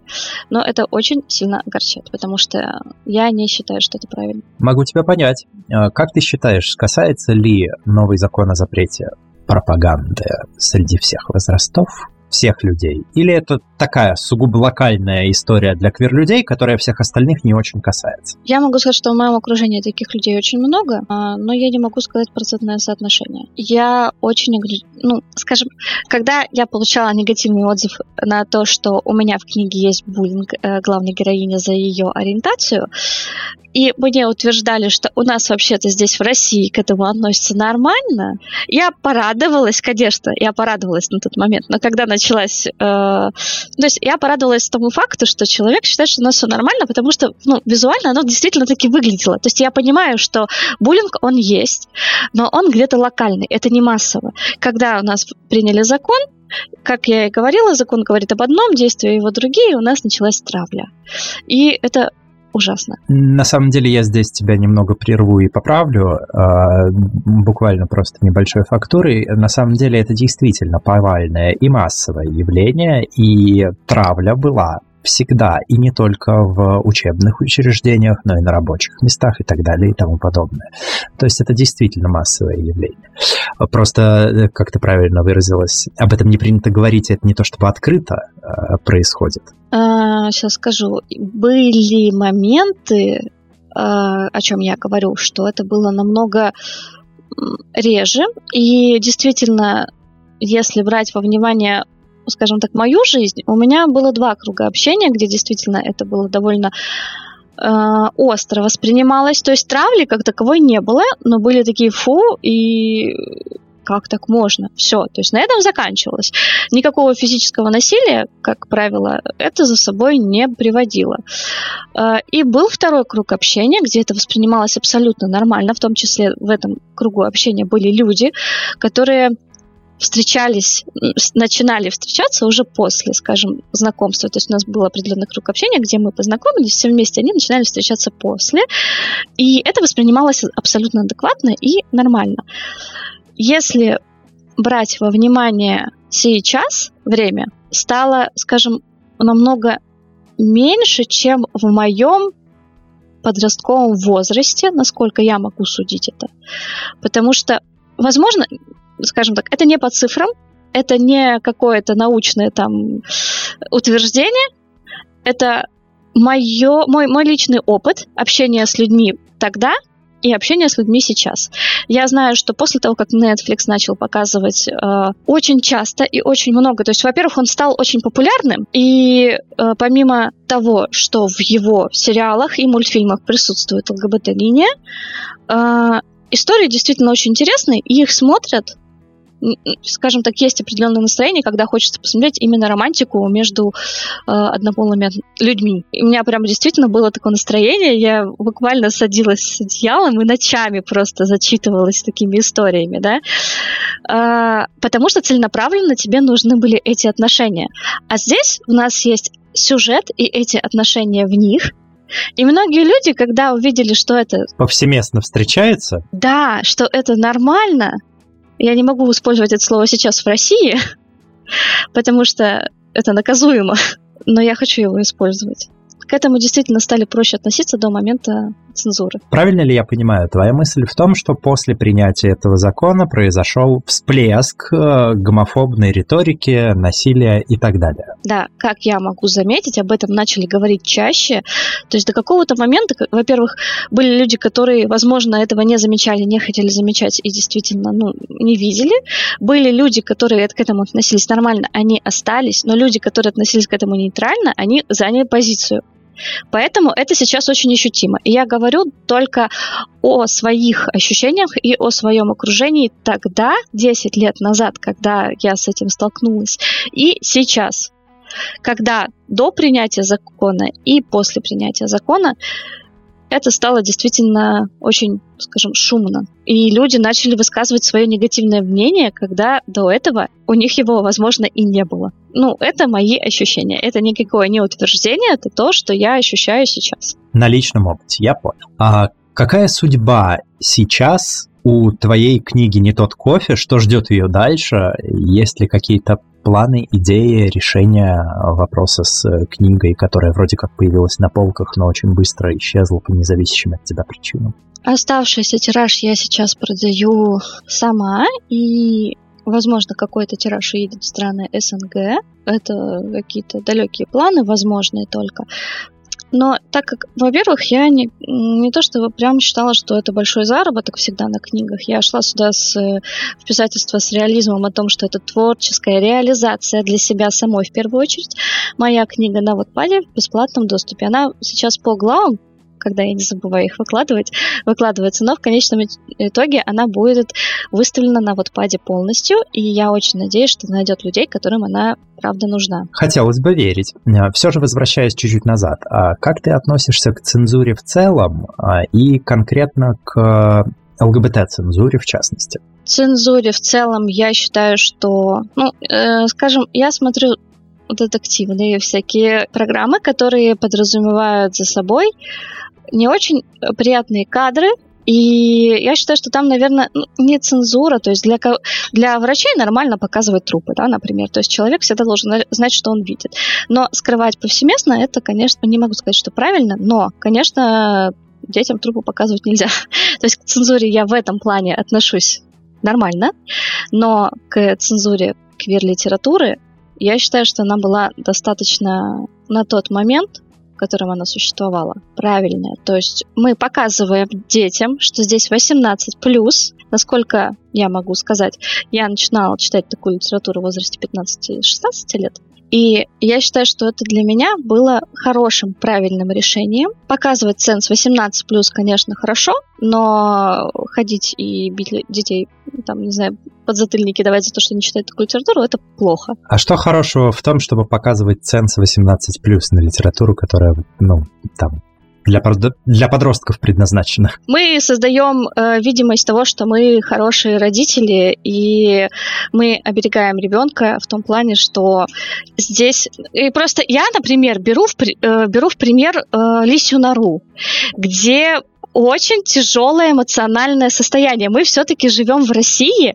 Но это очень сильно огорчает, потому что я не считаю, что это правильно. Могу тебя понять. А как ты считаешь, касается ли новый закон о запрете пропаганды среди всех возрастов всех людей? Или это такая сугубо локальная история для квир-людей, которая всех остальных не очень касается? Я могу сказать, что в моем окружении таких людей очень много, а, но я не могу сказать процентное соотношение. Я очень, ну, скажем, когда я получала негативный отзыв на то, что у меня в книге есть буллинг э, главной героини за ее ориентацию, и мне утверждали, что у нас вообще-то здесь в России к этому относятся нормально, я порадовалась, конечно, я порадовалась на тот момент, но когда началась... Э, то есть я порадовалась тому факту, что человек считает, что у нас все нормально, потому что ну, визуально оно действительно таки выглядело. То есть я понимаю, что буллинг, он есть, но он где-то локальный, это не массово. Когда у нас приняли закон, как я и говорила, закон говорит об одном, действия его другие, у нас началась травля. И это ужасно. На самом деле я здесь тебя немного прерву и поправлю, э, буквально просто небольшой фактурой. На самом деле это действительно повальное и массовое явление, и травля была всегда, и не только в учебных учреждениях, но и на рабочих местах и так далее и тому подобное. То есть это действительно массовое явление. Просто, э, как ты правильно выразилась, об этом не принято говорить, это не то чтобы открыто э, происходит. А, сейчас скажу. Были моменты, а, о чем я говорю, что это было намного реже, и действительно, если брать во внимание скажем так, мою жизнь, у меня было два круга общения, где действительно это было довольно э, остро воспринималось. То есть травли как таковой не было, но были такие фу и как так можно? Все. То есть на этом заканчивалось. Никакого физического насилия, как правило, это за собой не приводило. Э, и был второй круг общения, где это воспринималось абсолютно нормально, в том числе в этом кругу общения были люди, которые встречались, начинали встречаться уже после, скажем, знакомства. То есть у нас был определенный круг общения, где мы познакомились все вместе, они начинали встречаться после. И это воспринималось абсолютно адекватно и нормально. Если брать во внимание сейчас время, стало, скажем, намного меньше, чем в моем подростковом возрасте, насколько я могу судить это. Потому что, возможно, скажем так, это не по цифрам, это не какое-то научное там утверждение, это моё, мой, мой личный опыт общения с людьми тогда и общения с людьми сейчас. Я знаю, что после того, как Netflix начал показывать э, очень часто и очень много, то есть, во-первых, он стал очень популярным, и э, помимо того, что в его сериалах и мультфильмах присутствует ЛГБТ-линия, э, истории действительно очень интересные, и их смотрят скажем так, есть определенное настроение, когда хочется посмотреть именно романтику между э, однополыми людьми. И у меня прям действительно было такое настроение, я буквально садилась с одеялом и ночами просто зачитывалась такими историями, да, э, потому что целенаправленно тебе нужны были эти отношения. А здесь у нас есть сюжет и эти отношения в них, и многие люди, когда увидели, что это... Повсеместно встречается? Да, что это нормально, я не могу использовать это слово сейчас в России, потому что это наказуемо, но я хочу его использовать. К этому действительно стали проще относиться до момента цензуры. Правильно ли я понимаю, твоя мысль в том, что после принятия этого закона произошел всплеск э, гомофобной риторики, насилия и так далее? Да, как я могу заметить, об этом начали говорить чаще. То есть до какого-то момента, во-первых, были люди, которые, возможно, этого не замечали, не хотели замечать и действительно ну, не видели. Были люди, которые к этому относились нормально, они остались, но люди, которые относились к этому нейтрально, они заняли позицию. Поэтому это сейчас очень ощутимо. И я говорю только о своих ощущениях и о своем окружении тогда, 10 лет назад, когда я с этим столкнулась, и сейчас. когда до принятия закона и после принятия закона это стало действительно очень, скажем, шумно. И люди начали высказывать свое негативное мнение, когда до этого у них его, возможно, и не было. Ну, это мои ощущения. Это никакое не утверждение, это то, что я ощущаю сейчас. На личном опыте, я понял. А какая судьба сейчас у твоей книги «Не тот кофе», что ждет ее дальше? Есть ли какие-то планы, идеи, решения вопроса с книгой, которая вроде как появилась на полках, но очень быстро исчезла по независящим от тебя причинам? Оставшийся тираж я сейчас продаю сама, и Возможно, какой-то тираж едет в страны СНГ. Это какие-то далекие планы, возможные только. Но так как, во-первых, я не, не то чтобы прям считала, что это большой заработок всегда на книгах. Я шла сюда с, в писательство с реализмом о том, что это творческая реализация для себя самой в первую очередь. Моя книга на Wattpad в бесплатном доступе. Она сейчас по главам когда я не забываю их выкладывать, выкладывается, но в конечном итоге она будет выставлена на Wattpad полностью, и я очень надеюсь, что найдет людей, которым она правда нужна. Хотелось бы верить. Э, Все же возвращаясь чуть-чуть назад, а как ты относишься к цензуре в целом а, и конкретно к ЛГБТ-цензуре в частности? Цензуре в целом я считаю, что, ну, э, скажем, я смотрю детективные всякие программы, которые подразумевают за собой не очень приятные кадры, и я считаю, что там, наверное, ну, не цензура, то есть для, для врачей нормально показывать трупы, да, например. То есть человек всегда должен знать, что он видит. Но скрывать повсеместно, это, конечно, не могу сказать, что правильно, но, конечно, детям трупы показывать нельзя. то есть к цензуре я в этом плане отношусь нормально, но к цензуре квир-литературы я считаю, что она была достаточно на тот момент котором она существовала, правильная. То есть мы показываем детям, что здесь 18 плюс, насколько я могу сказать, я начинала читать такую литературу в возрасте 15-16 лет, и я считаю, что это для меня было хорошим, правильным решением. Показывать ценз 18 плюс, конечно, хорошо, но ходить и бить детей, там, не знаю, под затыльники давать за то, что они читают такую литературу, это плохо. А что хорошего в том, чтобы показывать ценз 18 плюс на литературу, которая, ну, там, для, для подростков предназначена. Мы создаем э, видимость того, что мы хорошие родители, и мы оберегаем ребенка в том плане, что здесь... И просто я, например, беру в, э, беру в пример э, Лисью нору, где очень тяжелое эмоциональное состояние. Мы все-таки живем в России,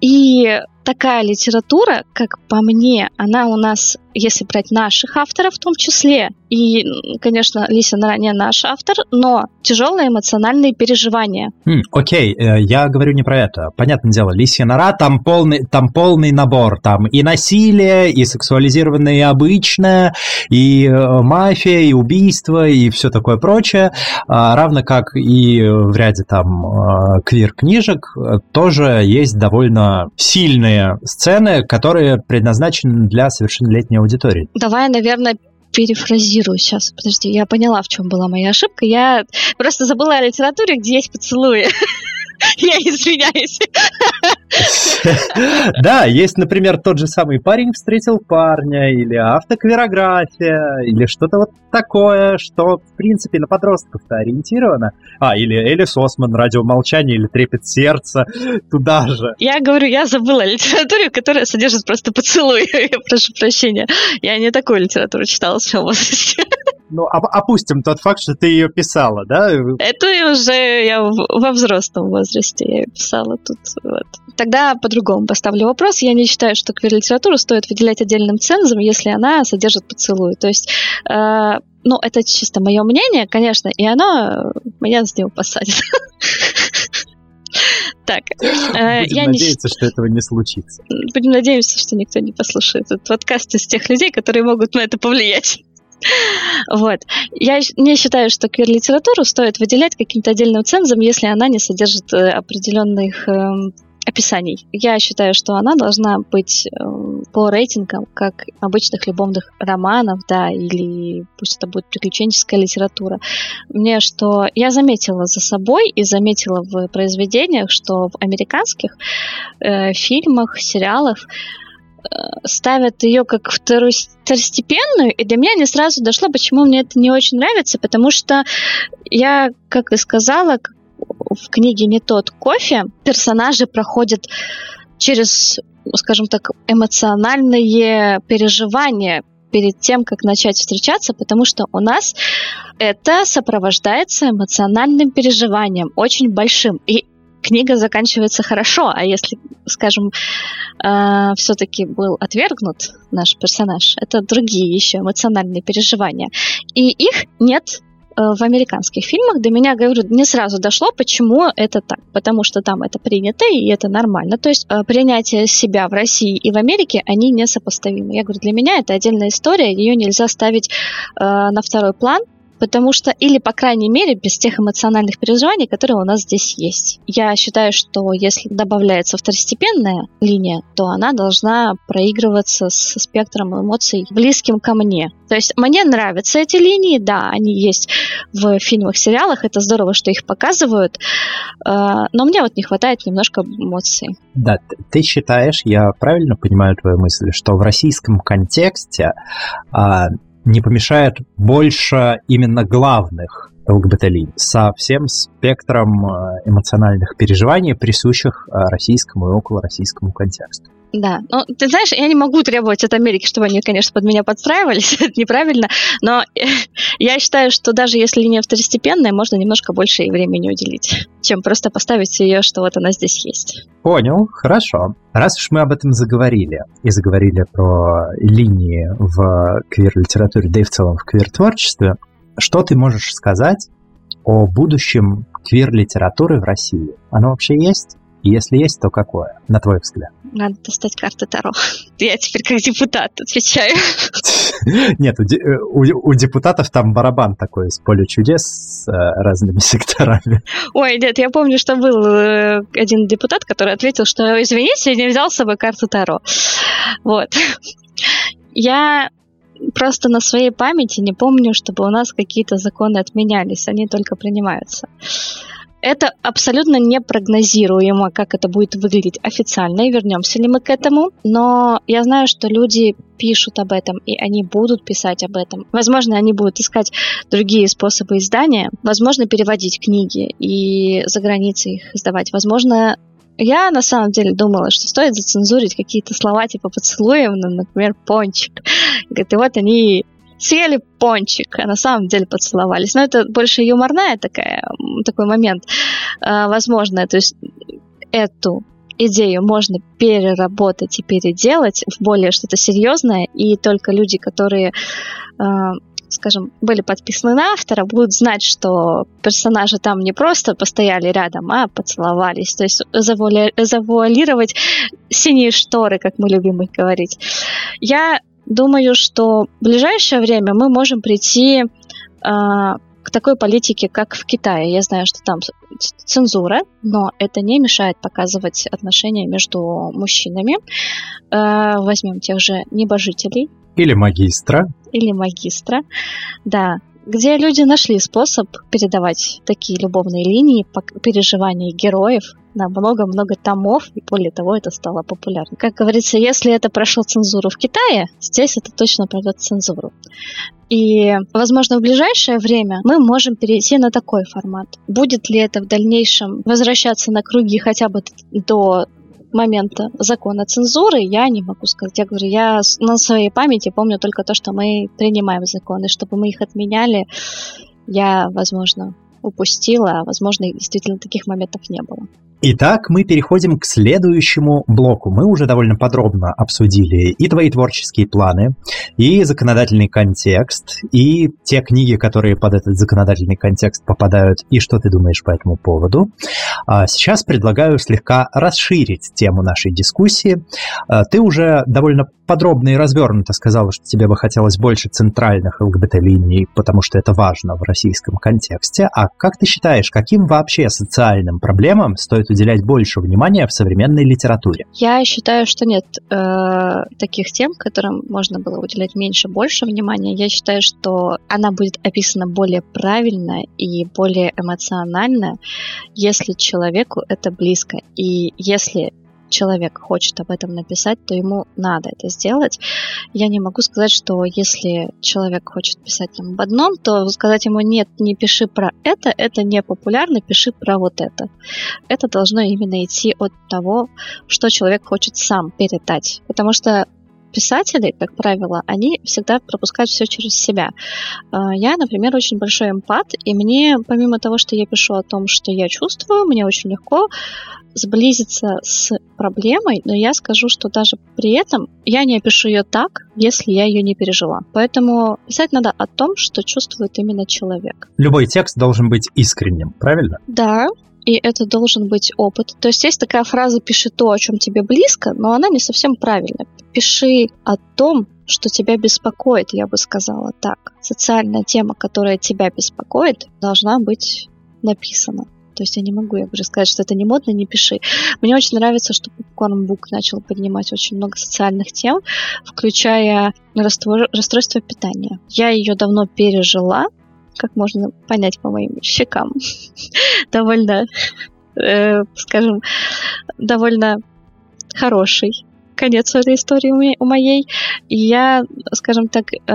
и такая литература, как по мне, она у нас, если брать наших авторов в том числе, и, конечно, Лиса не наш автор, но тяжелые эмоциональные переживания. Mm, окей, э, я говорю не про это. Понятное дело, Лисия нора, там полный, там полный набор. Там и насилие, и сексуализированное, и обычное, и э, мафия, и убийство, и все такое прочее. А, равно как и в ряде там э, квир-книжек тоже есть довольно сильные сцены, которые предназначены для совершеннолетней аудитории. Давай, наверное, перефразирую сейчас. Подожди, я поняла, в чем была моя ошибка. Я просто забыла о литературе, где есть поцелуи. Я извиняюсь. Да, есть, например, тот же самый парень встретил парня, или автоквирография, или что-то вот такое, что, в принципе, на подростков-то ориентировано. А, или Элис Осман, радиомолчание, или трепет сердца, туда же. Я говорю, я забыла литературу, которая содержит просто поцелуй. Я прошу прощения. Я не такую литературу читала в своем возрасте. Ну, опустим тот факт, что ты ее писала, да? Это уже я во взрослом возрасте я ее писала тут. Вот. Тогда по-другому поставлю вопрос. Я не считаю, что квир-литературу стоит выделять отдельным цензом, если она содержит поцелуй. То есть, э, ну, это чисто мое мнение, конечно, и оно меня с него посадит. Так, э, я надеяться, что этого не случится. Будем надеяться, что никто не послушает этот подкаст из тех людей, которые могут на это повлиять. Вот. Я не считаю, что квир-литературу стоит выделять каким-то отдельным цензом, если она не содержит э, определенных эм, описаний. Я считаю, что она должна быть э, по рейтингам, как обычных любовных романов, да, или пусть это будет приключенческая литература. Мне что я заметила за собой и заметила в произведениях, что в американских э, фильмах, сериалах ставят ее как второстепенную, и до меня не сразу дошло, почему мне это не очень нравится, потому что я, как и сказала, в книге «Не тот кофе» персонажи проходят через, скажем так, эмоциональные переживания перед тем, как начать встречаться, потому что у нас это сопровождается эмоциональным переживанием, очень большим. И книга заканчивается хорошо, а если, скажем, э, все-таки был отвергнут наш персонаж, это другие еще эмоциональные переживания. И их нет в американских фильмах до меня, говорю, не сразу дошло, почему это так. Потому что там это принято, и это нормально. То есть э, принятие себя в России и в Америке, они несопоставимы. Я говорю, для меня это отдельная история, ее нельзя ставить э, на второй план, потому что, или, по крайней мере, без тех эмоциональных переживаний, которые у нас здесь есть. Я считаю, что если добавляется второстепенная линия, то она должна проигрываться с спектром эмоций, близким ко мне. То есть мне нравятся эти линии, да, они есть в фильмах, сериалах, это здорово, что их показывают, э, но мне вот не хватает немножко эмоций. Да, ты считаешь, я правильно понимаю твою мысль, что в российском контексте а, не помешает больше именно главных ЛГБТ-линий со всем спектром э, эмоциональных переживаний, присущих э, российскому и около российскому контексту. Да, ну, ты знаешь, я не могу требовать от Америки, чтобы они, конечно, под меня подстраивались, это неправильно, но я считаю, что даже если линия второстепенная, можно немножко больше и времени уделить, чем просто поставить ее, что вот она здесь есть. Понял, хорошо. Раз уж мы об этом заговорили, и заговорили про линии в квир-литературе, да и в целом в квир-творчестве, что ты можешь сказать о будущем квир-литературы в России? Оно вообще есть? И если есть, то какое, на твой взгляд? Надо достать карты Таро. Я теперь как депутат отвечаю. Нет, у, у, депутатов там барабан такой с поле чудес с э, разными секторами. Ой, нет, я помню, что был э, один депутат, который ответил, что извините, я не взял с собой карту Таро. Вот. Я просто на своей памяти не помню, чтобы у нас какие-то законы отменялись, они только принимаются. Это абсолютно непрогнозируемо, как это будет выглядеть официально, и вернемся ли мы к этому. Но я знаю, что люди пишут об этом, и они будут писать об этом. Возможно, они будут искать другие способы издания, возможно, переводить книги и за границей их издавать. Возможно, я на самом деле думала, что стоит зацензурить какие-то слова типа поцелуем, ну, например, пончик. Говорит, и вот они съели пончик, а на самом деле поцеловались. Но это больше юморная такая, такой момент. А, возможно, то есть эту идею можно переработать и переделать в более что-то серьезное, и только люди, которые а, скажем, были подписаны на автора, будут знать, что персонажи там не просто постояли рядом, а поцеловались. То есть завуали... завуалировать синие шторы, как мы любим их говорить. Я Думаю, что в ближайшее время мы можем прийти э, к такой политике, как в Китае. Я знаю, что там цензура, но это не мешает показывать отношения между мужчинами. Э, возьмем тех же небожителей. Или магистра. Или магистра, да где люди нашли способ передавать такие любовные линии, переживания героев на много-много томов, и более того, это стало популярно. Как говорится, если это прошло цензуру в Китае, здесь это точно пройдет цензуру. И, возможно, в ближайшее время мы можем перейти на такой формат. Будет ли это в дальнейшем возвращаться на круги хотя бы до момента закона цензуры я не могу сказать. Я говорю, я на своей памяти помню только то, что мы принимаем законы. Чтобы мы их отменяли, я, возможно, упустила, а, возможно, действительно таких моментов не было. Итак, мы переходим к следующему блоку. Мы уже довольно подробно обсудили и твои творческие планы, и законодательный контекст, и те книги, которые под этот законодательный контекст попадают, и что ты думаешь по этому поводу. А сейчас предлагаю слегка расширить тему нашей дискуссии. А, ты уже довольно подробно и развернуто сказала, что тебе бы хотелось больше центральных ЛГБТ-линий, потому что это важно в российском контексте. А как ты считаешь, каким вообще социальным проблемам стоит уделять больше внимания в современной литературе? Я считаю, что нет э, таких тем, которым можно было уделять меньше, больше внимания. Я считаю, что она будет описана более правильно и более эмоционально, если человеку это близко. И если человек хочет об этом написать, то ему надо это сделать. Я не могу сказать, что если человек хочет писать там об одном, то сказать ему нет, не пиши про это, это не популярно, пиши про вот это. Это должно именно идти от того, что человек хочет сам передать. Потому что писатели, как правило, они всегда пропускают все через себя. А, я, например, очень большой эмпат, и мне, помимо того, что я пишу о том, что я чувствую, мне очень легко сблизиться с проблемой, но я скажу, что даже при этом я не опишу ее так, если я ее не пережила. Поэтому писать надо о том, что чувствует именно человек. Любой текст должен быть искренним, правильно? Да, и это должен быть опыт. То есть есть такая фраза «пиши то, о чем тебе близко», но она не совсем правильная. Пиши о том, что тебя беспокоит, я бы сказала так. Социальная тема, которая тебя беспокоит, должна быть написана. То есть я не могу, я уже сказать, что это не модно, не пиши. Мне очень нравится, что Popcorn Book начал поднимать очень много социальных тем, включая расстройство питания. Я ее давно пережила, как можно понять по моим щекам, довольно, э, скажем, довольно хороший конец этой истории у моей. Я, скажем так, э,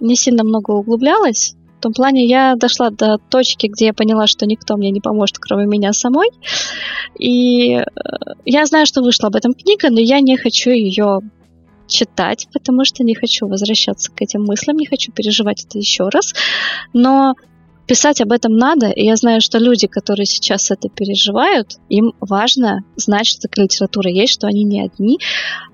не сильно много углублялась. В том плане я дошла до точки, где я поняла, что никто мне не поможет, кроме меня самой. И э, я знаю, что вышла об этом книга, но я не хочу ее читать, потому что не хочу возвращаться к этим мыслям, не хочу переживать это еще раз. Но писать об этом надо, и я знаю, что люди, которые сейчас это переживают, им важно знать, что такая литература есть, что они не одни,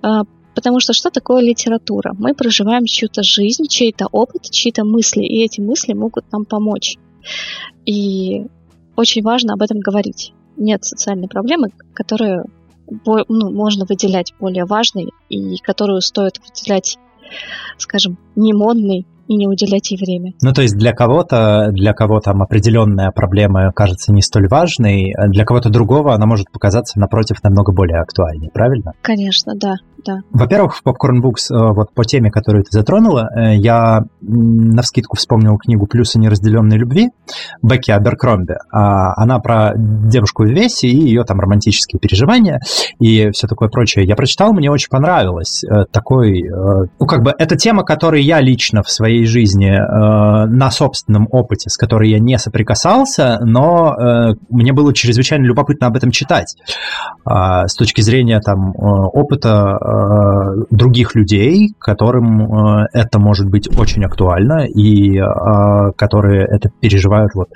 а, Потому что что такое литература? Мы проживаем чью-то жизнь, чей-то опыт, чьи-то мысли, и эти мысли могут нам помочь. И очень важно об этом говорить. Нет социальной проблемы, которую ну, можно выделять более важной и которую стоит выделять, скажем, не модной и не уделять ей время. Ну, то есть для кого-то, для кого там определенная проблема кажется не столь важной, а для кого-то другого она может показаться, напротив, намного более актуальной, правильно? Конечно, да, да. Во-первых, в Popcorn Books, э, вот по теме, которую ты затронула, э, я на вскидку вспомнил книгу «Плюсы неразделенной любви» Бекки Аберкромби. А, она про девушку в весе и ее там романтические переживания и все такое прочее. Я прочитал, мне очень понравилось. Э, такой, ну, как бы, это тема, которой я лично в своей своей жизни э, на собственном опыте, с которой я не соприкасался, но э, мне было чрезвычайно любопытно об этом читать э, с точки зрения там э, опыта э, других людей, которым э, это может быть очень актуально и э, которые это переживают, вот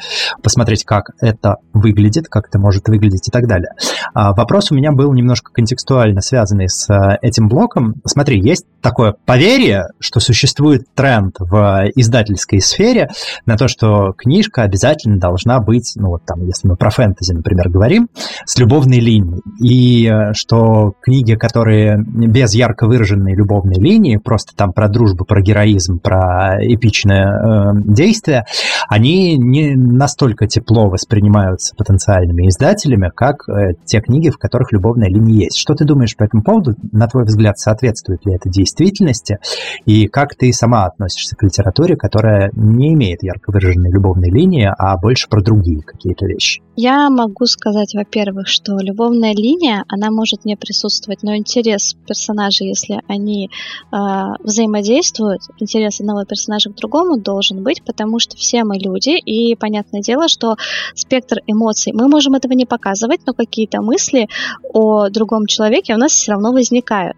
посмотреть, как это выглядит, как это может выглядеть и так далее. А вопрос у меня был немножко контекстуально связанный с э, этим блоком. Смотри, есть такое поверье, что существует тренд в издательской сфере на то, что книжка обязательно должна быть, ну вот там, если мы про фэнтези, например, говорим, с любовной линией. И э, что книги, которые без ярко выраженной любовной линии, просто там про дружбу, про героизм, про эпичное э, действие, они не настолько тепло воспринимаются потенциальными издателями, как э, те книги, в которых любовная линия есть. Что ты думаешь по этому поводу? На твой взгляд, соответствует ли это действительности? И как ты сама относишься к литературе, которая не имеет ярко выраженной любовной линии, а больше про другие какие-то вещи? Я могу сказать, во-первых, что любовная линия, она может не присутствовать, но интерес персонажей, если они э, взаимодействуют, интерес одного персонажа к другому должен быть, потому что все мы люди, и понятное дело, что спектр эмоций, мы можем этого не показывать, но какие-то мысли о другом человеке у нас все равно возникают.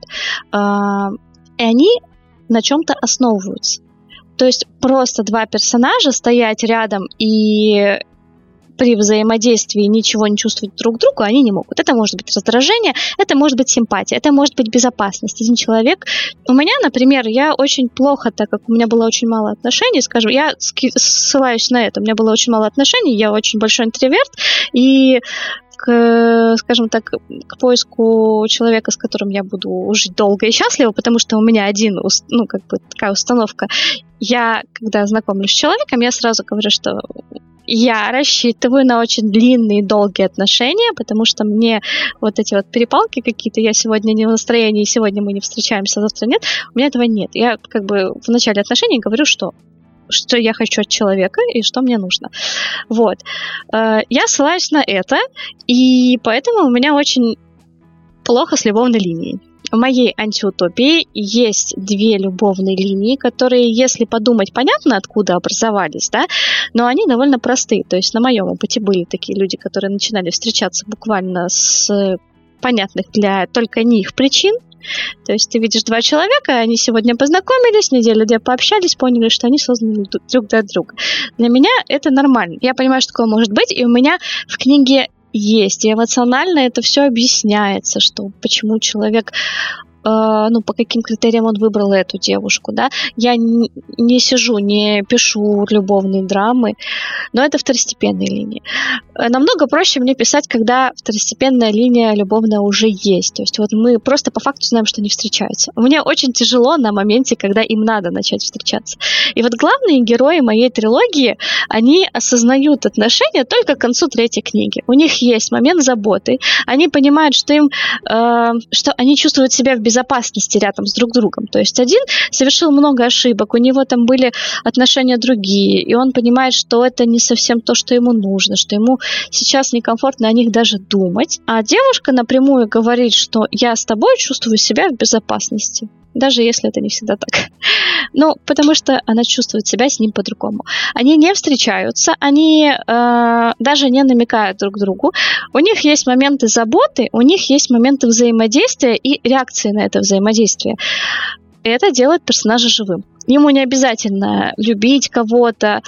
Э, и они на чем-то основываются. То есть просто два персонажа стоять рядом и при взаимодействии ничего не чувствовать друг другу, они не могут. Это может быть раздражение, это может быть симпатия, это может быть безопасность. Один человек... У меня, например, я очень плохо, так как у меня было очень мало отношений, скажем, я ссылаюсь на это, у меня было очень мало отношений, я очень большой интроверт, и к, скажем так, к поиску человека, с которым я буду жить долго и счастливо, потому что у меня один, ну, как бы такая установка. Я, когда знакомлюсь с человеком, я сразу говорю, что я рассчитываю на очень длинные, долгие отношения, потому что мне вот эти вот перепалки какие-то, я сегодня не в настроении, сегодня мы не встречаемся, завтра нет, у меня этого нет. Я как бы в начале отношений говорю, что что я хочу от человека и что мне нужно. Вот. Э, я ссылаюсь на это, и поэтому у меня очень плохо с любовной линией. В моей антиутопии есть две любовные линии, которые, если подумать, понятно, откуда образовались, да, но они довольно простые. То есть на моем опыте были такие люди, которые начинали встречаться буквально с понятных для только них причин, то есть ты видишь два человека, они сегодня познакомились, неделю две пообщались, поняли, что они созданы друг для друга. Для меня это нормально. Я понимаю, что такое может быть, и у меня в книге есть. И эмоционально это все объясняется, что почему человек ну, по каким критериям он выбрал эту девушку, да. Я не, не сижу, не пишу любовные драмы, но это второстепенные линии. Э, намного проще мне писать, когда второстепенная линия любовная уже есть. То есть вот мы просто по факту знаем, что они встречаются. Мне очень тяжело на моменте, когда им надо начать встречаться. И вот главные герои моей трилогии, они осознают отношения только к концу третьей книги. У них есть момент заботы, они понимают, что им, э, что они чувствуют себя в безопасности безопасности рядом с друг другом. То есть один совершил много ошибок, у него там были отношения другие, и он понимает, что это не совсем то, что ему нужно, что ему сейчас некомфортно о них даже думать. А девушка напрямую говорит, что я с тобой чувствую себя в безопасности даже если это не всегда так. Ну, потому что она чувствует себя с ним по-другому. Они не встречаются, они э, даже не намекают друг другу. У них есть моменты заботы, у них есть моменты взаимодействия и реакции на это взаимодействие. И это делает персонажа живым. Ему не обязательно любить кого-то,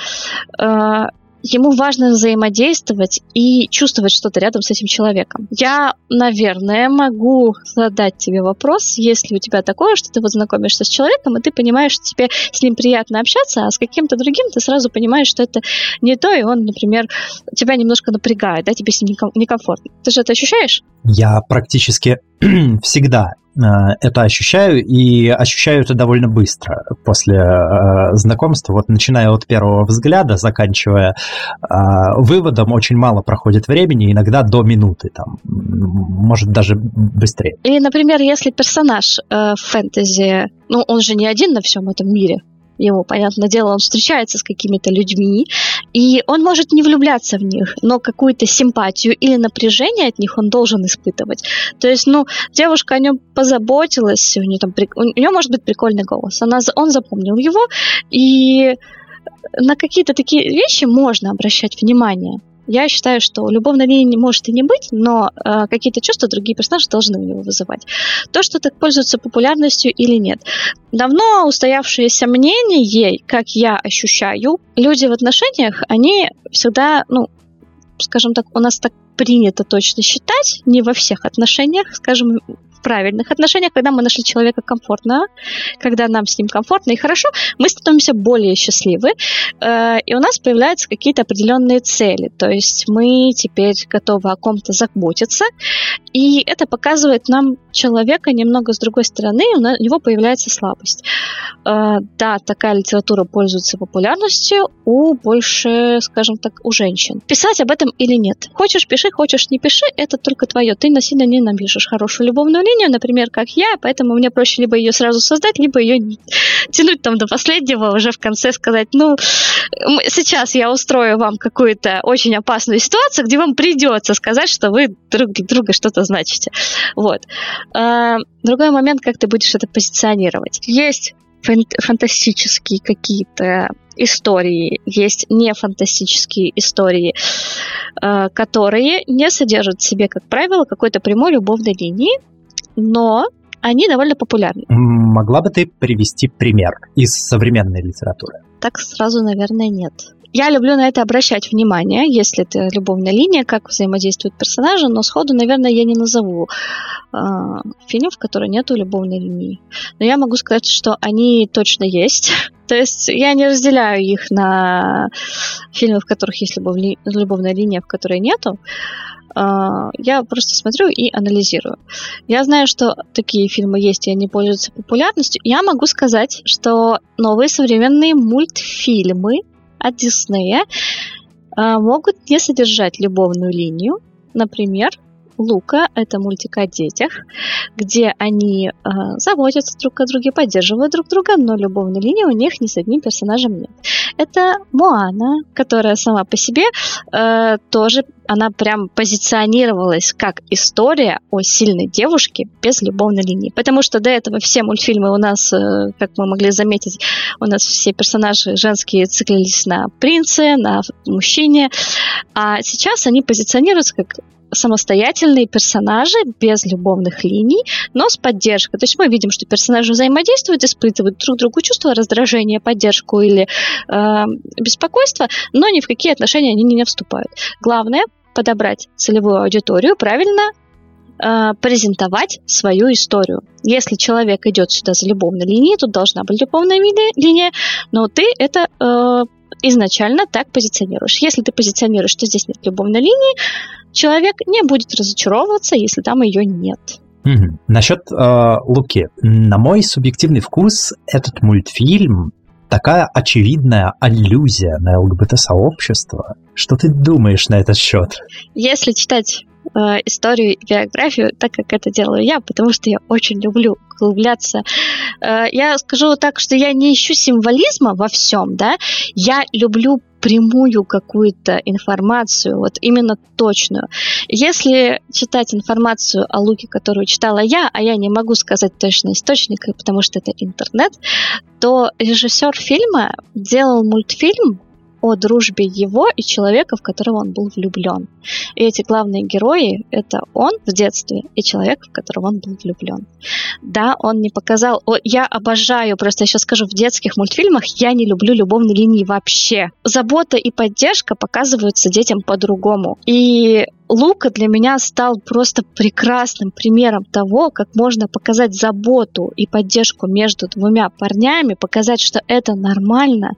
э, ему важно взаимодействовать и чувствовать что-то рядом с этим человеком. Я, наверное, могу задать тебе вопрос, если у тебя такое, что ты вот знакомишься с человеком, и ты понимаешь, что тебе с ним приятно общаться, а с каким-то другим ты сразу понимаешь, что это не то, и он, например, тебя немножко напрягает, да, тебе с ним некомфортно. Ты же это ощущаешь? Я практически всегда это ощущаю, и ощущаю это довольно быстро после э, знакомства. Вот начиная от первого взгляда, заканчивая э, выводом, очень мало проходит времени, иногда до минуты, там, может даже быстрее. Или, например, если персонаж э, в фэнтези, ну, он же не один на всем этом мире, ему, понятное дело, он встречается с какими-то людьми, и он может не влюбляться в них, но какую-то симпатию или напряжение от них он должен испытывать. То есть, ну, девушка о нем позаботилась, у нее, там, у нее может быть прикольный голос, она, он запомнил его, и на какие-то такие вещи можно обращать внимание. Я считаю, что любовной линии может и не быть, но э, какие-то чувства другие персонажи должны у него вызывать. То, что так пользуется популярностью или нет. Давно устоявшееся мнение, как я ощущаю, люди в отношениях, они всегда, ну, скажем так, у нас так принято точно считать, не во всех отношениях, скажем, правильных отношениях, когда мы нашли человека комфортно, когда нам с ним комфортно и хорошо, мы становимся более счастливы, э, и у нас появляются какие-то определенные цели. То есть мы теперь готовы о ком-то заботиться, и это показывает нам человека немного с другой стороны, у него появляется слабость. Э, да, такая литература пользуется популярностью у больше, скажем так, у женщин. Писать об этом или нет? Хочешь, пиши, хочешь, не пиши, это только твое. Ты насильно не напишешь хорошую любовную линию, например, как я, поэтому мне проще либо ее сразу создать, либо ее тянуть там до последнего, уже в конце сказать, ну, сейчас я устрою вам какую-то очень опасную ситуацию, где вам придется сказать, что вы друг для друга что-то значите. Вот. А, другой момент, как ты будешь это позиционировать. Есть фантастические какие-то истории, есть не фантастические истории, а, которые не содержат в себе, как правило, какой-то прямой любовной линии, но они довольно популярны. Могла бы ты привести пример из современной литературы? Так сразу, наверное, нет. Я люблю на это обращать внимание, если это любовная линия, как взаимодействуют персонажи, но сходу, наверное, я не назову э, фильм, в котором нету любовной линии. Но я могу сказать, что они точно есть. То есть я не разделяю их на фильмы, в которых есть любовь, любовная линия, в которой нету. А, я просто смотрю и анализирую. Я знаю, что такие фильмы есть, и они пользуются популярностью. Я могу сказать, что новые современные мультфильмы от Диснея а, могут не содержать любовную линию. Например, Лука. Это мультик о детях, где они э, заботятся друг о друге, поддерживают друг друга, но любовной линии у них ни с одним персонажем нет. Это Моана, которая сама по себе э, тоже она прям позиционировалась как история о сильной девушке без любовной линии. Потому что до этого все мультфильмы у нас, э, как мы могли заметить, у нас все персонажи женские циклились на принце, на мужчине. А сейчас они позиционируются как самостоятельные персонажи без любовных линий, но с поддержкой. То есть мы видим, что персонажи взаимодействуют, испытывают друг другу чувства раздражения, поддержку или э, беспокойство, но ни в какие отношения они не вступают. Главное подобрать целевую аудиторию, правильно э, презентовать свою историю. Если человек идет сюда за любовной линией, тут должна быть любовная линия, но ты это э, изначально так позиционируешь. Если ты позиционируешь, что здесь нет любовной линии, человек не будет разочаровываться, если там ее нет. Угу. Насчет э, Луки. На мой субъективный вкус этот мультфильм такая очевидная аллюзия на ЛГБТ-сообщество. Что ты думаешь на этот счет? Если читать э, историю и биографию, так как это делаю я, потому что я очень люблю углубляться. Э, я скажу так, что я не ищу символизма во всем, да, я люблю прямую какую-то информацию, вот именно точную. Если читать информацию о Луке, которую читала я, а я не могу сказать точно источник, потому что это интернет, то режиссер фильма делал мультфильм о дружбе его и человека, в которого он был влюблен. И эти главные герои — это он в детстве и человек, в которого он был влюблен. Да, он не показал... О, я обожаю, просто я сейчас скажу, в детских мультфильмах я не люблю любовные линии вообще. Забота и поддержка показываются детям по-другому. И Лука для меня стал просто прекрасным примером того, как можно показать заботу и поддержку между двумя парнями, показать, что это нормально.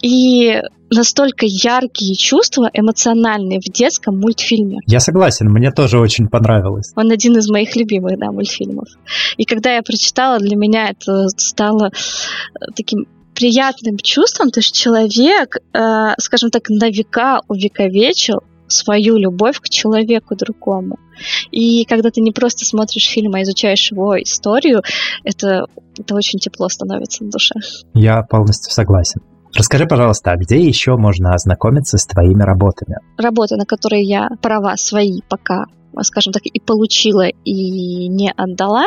И настолько яркие чувства эмоциональные в детском мультфильме. Я согласен, мне тоже очень понравилось. Он один из моих любимых, да, мультфильмов. И когда я прочитала, для меня это стало э, таким приятным чувством, то есть человек, э, скажем так, на века увековечил свою любовь к человеку другому. И когда ты не просто смотришь фильм, а изучаешь его историю, это, это очень тепло становится на душе. Я полностью согласен. Расскажи, пожалуйста, а где еще можно ознакомиться с твоими работами? Работы, на которые я права свои пока, скажем так, и получила, и не отдала,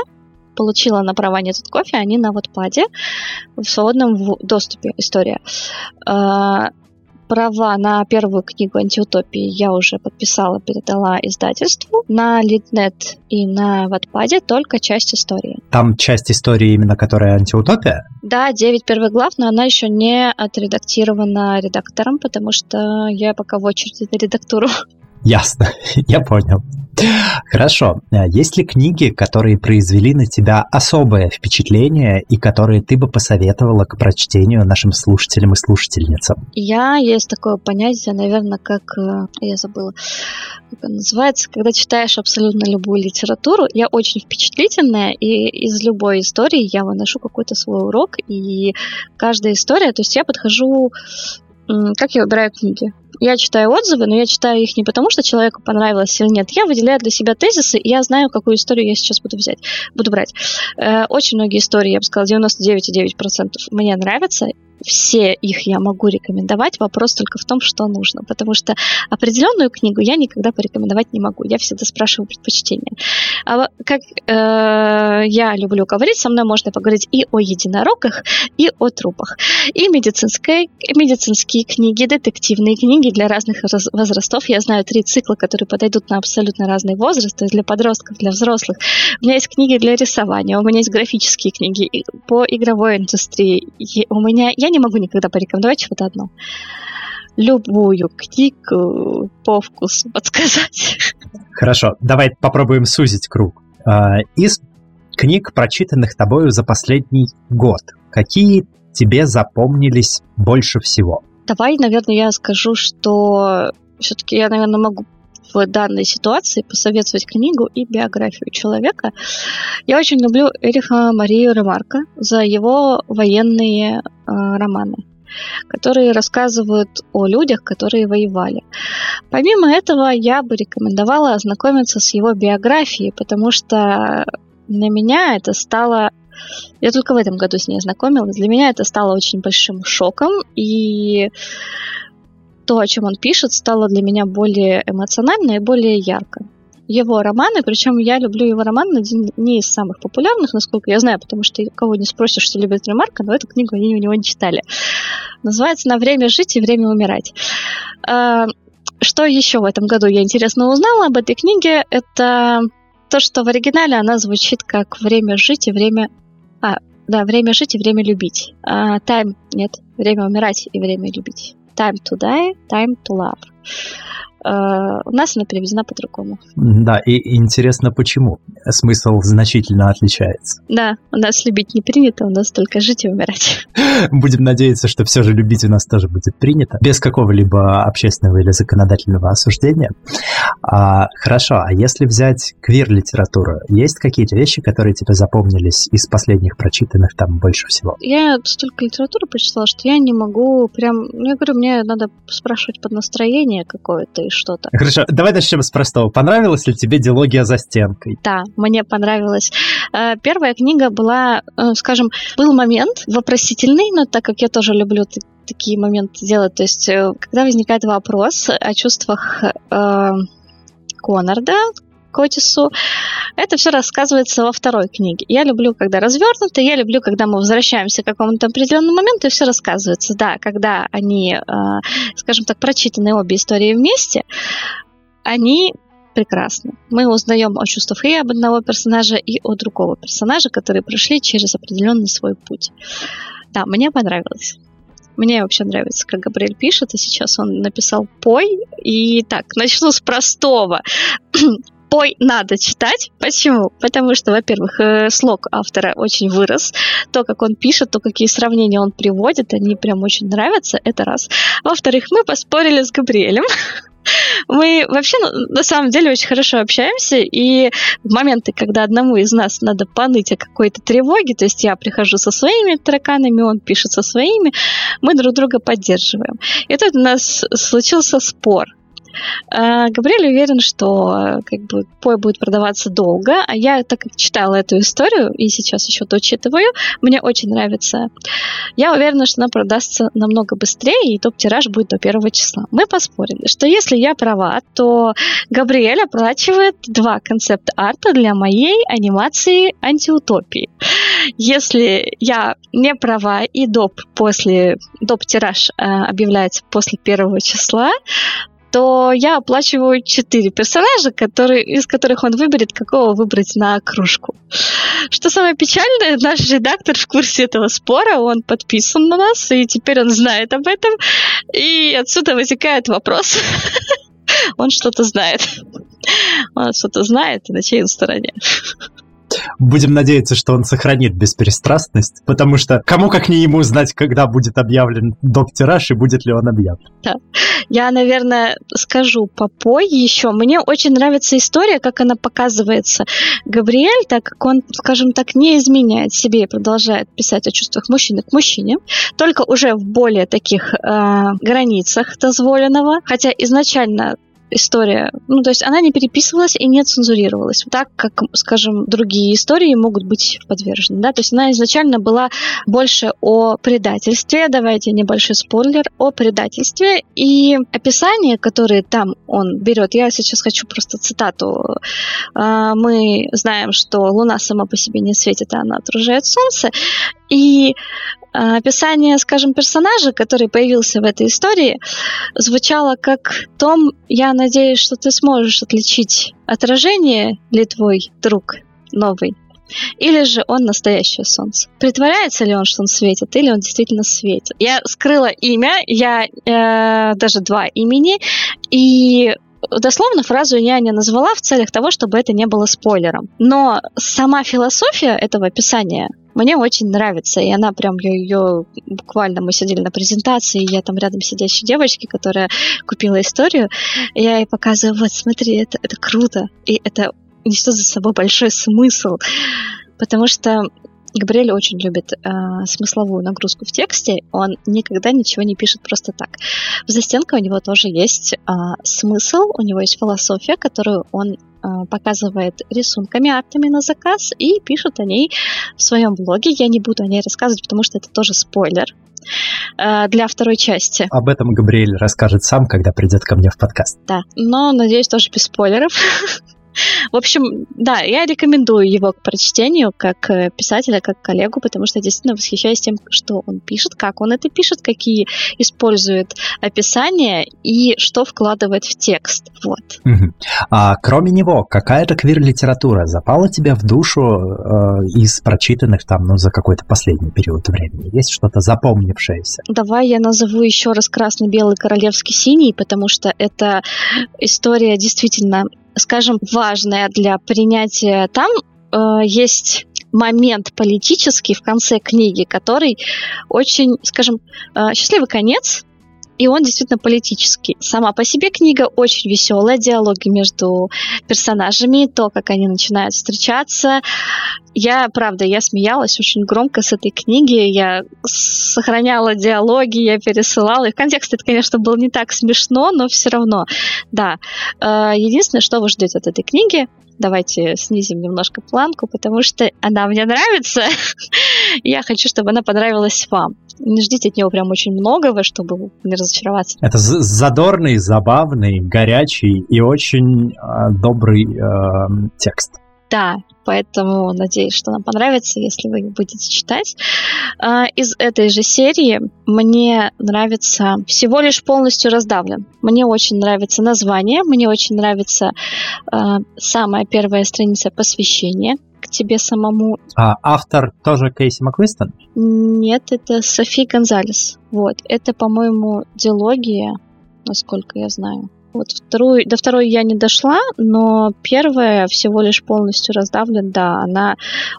получила на права «Нет кофе», они на Wattpad в свободном доступе история. Права на первую книгу антиутопии я уже подписала, передала издательству. На Литнет и на Ватпаде только часть истории. Там часть истории именно, которая антиутопия? Да, 9 первых глав, но она еще не отредактирована редактором, потому что я пока в очереди на редактуру. Ясно, я понял. Хорошо. А есть ли книги, которые произвели на тебя особое впечатление и которые ты бы посоветовала к прочтению нашим слушателям и слушательницам? Я есть такое понятие, наверное, как э, я забыла, как оно называется, когда читаешь абсолютно любую литературу, я очень впечатлительная, и из любой истории я выношу какой-то свой урок, и каждая история, то есть я подхожу как я выбираю книги? Я читаю отзывы, но я читаю их не потому, что человеку понравилось или нет. Я выделяю для себя тезисы, и я знаю, какую историю я сейчас буду взять, буду брать. Э, очень многие истории, я бы сказала, 99,9% мне нравятся, все их я могу рекомендовать, вопрос только в том, что нужно, потому что определенную книгу я никогда порекомендовать не могу, я всегда спрашиваю предпочтения. А как э, я люблю говорить, со мной можно поговорить и о единорогах, и о трупах, и медицинские книги, детективные книги для разных возрастов. Я знаю три цикла, которые подойдут на абсолютно разный возраст, то есть для подростков, для взрослых. У меня есть книги для рисования, у меня есть графические книги по игровой индустрии. у меня я не могу никогда порекомендовать что-то одно. Любую книгу по вкусу подсказать. Хорошо, давай попробуем сузить круг. А, из книг, прочитанных тобою за последний год, какие тебе запомнились больше всего? Давай, наверное, я скажу, что все-таки я, наверное, могу в данной ситуации посоветовать книгу и биографию человека. Я очень люблю Эриха Марию Ремарка за его военные э, романы. которые рассказывают о людях, которые воевали. Помимо этого, я бы рекомендовала ознакомиться с его биографией, потому что для меня это стало я только в этом году с ней ознакомилась. Для меня это стало очень большим шоком, и то, о чем он пишет, стало для меня более эмоционально и более ярко. Его романы, причем я люблю его роман, один не из самых популярных, насколько я знаю, потому что кого не спросишь, что любит Ремарка, но эту книгу они у него не читали. Называется «На время жить и время умирать». А, что еще в этом году я интересно узнала об этой книге, это то, что в оригинале она звучит как «время жить и время а, да, время жить и время любить. А, time нет, время умирать и время любить. Time to die, time to love. Uh, у нас она переведена по-другому. Да, и интересно, почему? Смысл значительно отличается. Да, у нас любить не принято, у нас только жить и умирать. Будем надеяться, что все же любить у нас тоже будет принято, без какого-либо общественного или законодательного осуждения. А, хорошо, а если взять квир-литературу, есть какие-то вещи, которые тебе запомнились из последних прочитанных там больше всего? Я столько литературы прочитала, что я не могу прям... Ну, я говорю, мне надо спрашивать под настроение какое-то что-то. Хорошо, давай начнем с простого. Понравилась ли тебе диалогия за стенкой? Да, мне понравилось. Э, первая книга была, э, скажем, был момент вопросительный, но так как я тоже люблю такие моменты делать, то есть э, когда возникает вопрос о чувствах Конорда к Отису. Это все рассказывается во второй книге. Я люблю, когда развернуто, я люблю, когда мы возвращаемся к какому-то определенному моменту, и все рассказывается. Да, когда они, э, скажем так, прочитаны обе истории вместе, они прекрасны. Мы узнаем о чувствах и об одного персонажа, и о другого персонажа, которые прошли через определенный свой путь. Да, мне понравилось. Мне вообще нравится, как Габриэль пишет, и сейчас он написал «пой». И так, начну с простого. Пой надо читать. Почему? Потому что, во-первых, э, слог автора очень вырос. То, как он пишет, то, какие сравнения он приводит, они прям очень нравятся. Это раз. Во-вторых, мы поспорили с Габриэлем. Мы вообще ну, на самом деле очень хорошо общаемся, и в моменты, когда одному из нас надо поныть о какой-то тревоге, то есть я прихожу со своими тараканами, он пишет со своими, мы друг друга поддерживаем. И тут у нас случился спор. А, Габриэль уверен, что как бы пой будет продаваться долго, а я, так как читала эту историю и сейчас еще дочитываю, мне очень нравится. Я уверена, что она продастся намного быстрее, и топ-тираж будет до первого числа. Мы поспорили, что если я права, то Габриэль оплачивает два концепт-арта для моей анимации антиутопии. Если я не права и доп после доп-тираж э, объявляется после первого числа, то я оплачиваю четыре персонажа, которые, из которых он выберет, какого выбрать на кружку. Что самое печальное, наш редактор в курсе этого спора, он подписан на нас, и теперь он знает об этом. И отсюда возникает вопрос. Он что-то знает. Он что-то знает, и на чьей стороне. Будем надеяться, что он сохранит бесперестрастность, потому что кому как не ему знать, когда будет объявлен доп-тираж и будет ли он объявлен. Да. Я, наверное, скажу попой еще. Мне очень нравится история, как она показывается. Габриэль, так как он, скажем так, не изменяет себе и продолжает писать о чувствах мужчины к мужчине, только уже в более таких э, границах дозволенного. Хотя изначально история, ну, то есть она не переписывалась и не цензурировалась, так как, скажем, другие истории могут быть подвержены, да, то есть она изначально была больше о предательстве, давайте небольшой спойлер, о предательстве, и описание, которое там он берет, я сейчас хочу просто цитату, а, мы знаем, что Луна сама по себе не светит, а она отражает Солнце, и а, описание, скажем, персонажа, который появился в этой истории, звучало как «Том, я надеюсь, что ты сможешь отличить отражение ли твой друг новый, или же он настоящее солнце. Притворяется ли он, что он светит, или он действительно светит? Я скрыла имя, я э, даже два имени, и дословно фразу я не назвала в целях того, чтобы это не было спойлером. Но сама философия этого описания мне очень нравится, и она прям, я ее буквально, мы сидели на презентации, и я там рядом сидящей девочке, которая купила историю, я ей показываю, вот смотри, это, это круто, и это несет за собой большой смысл, потому что Габриэль очень любит э, смысловую нагрузку в тексте. Он никогда ничего не пишет просто так. В застенке у него тоже есть э, смысл, у него есть философия, которую он э, показывает рисунками, актами на заказ и пишет о ней в своем блоге. Я не буду о ней рассказывать, потому что это тоже спойлер э, для второй части. Об этом Габриэль расскажет сам, когда придет ко мне в подкаст. Да, но, надеюсь, тоже без спойлеров. В общем, да, я рекомендую его к прочтению как э, писателя, как коллегу, потому что я действительно восхищаюсь тем, что он пишет, как он это пишет, какие использует описания и что вкладывает в текст. Вот. А кроме него, какая-то квир-литература запала тебе в душу э, из прочитанных там, ну, за какой-то последний период времени? Есть что-то запомнившееся? Давай я назову еще раз «Красный-белый королевский синий», потому что это история действительно скажем, важная для принятия. Там э, есть момент политический в конце книги, который очень, скажем, э, счастливый конец, и он действительно политический. Сама по себе книга очень веселая, диалоги между персонажами, то, как они начинают встречаться. Я, правда, я смеялась очень громко с этой книги, я сохраняла диалоги, я пересылала. И в контексте это, конечно, было не так смешно, но все равно, да. Э, единственное, что вы ждете от этой книги, давайте снизим немножко планку, потому что она мне нравится. Я хочу, чтобы она понравилась вам. Не ждите от него прям очень многого, чтобы не разочароваться. Это задорный, забавный, горячий и очень э, добрый э, текст. Да, поэтому надеюсь, что нам понравится, если вы будете читать. А, из этой же серии мне нравится всего лишь полностью раздавлен. Мне очень нравится название, мне очень нравится а, самая первая страница посвящения к тебе самому. А автор тоже Кейси Маквистон? Нет, это Софи Гонзалес. Вот, это, по-моему, диалогия, насколько я знаю. Вот вторую, до второй я не дошла, но первая всего лишь полностью раздавлен, да, она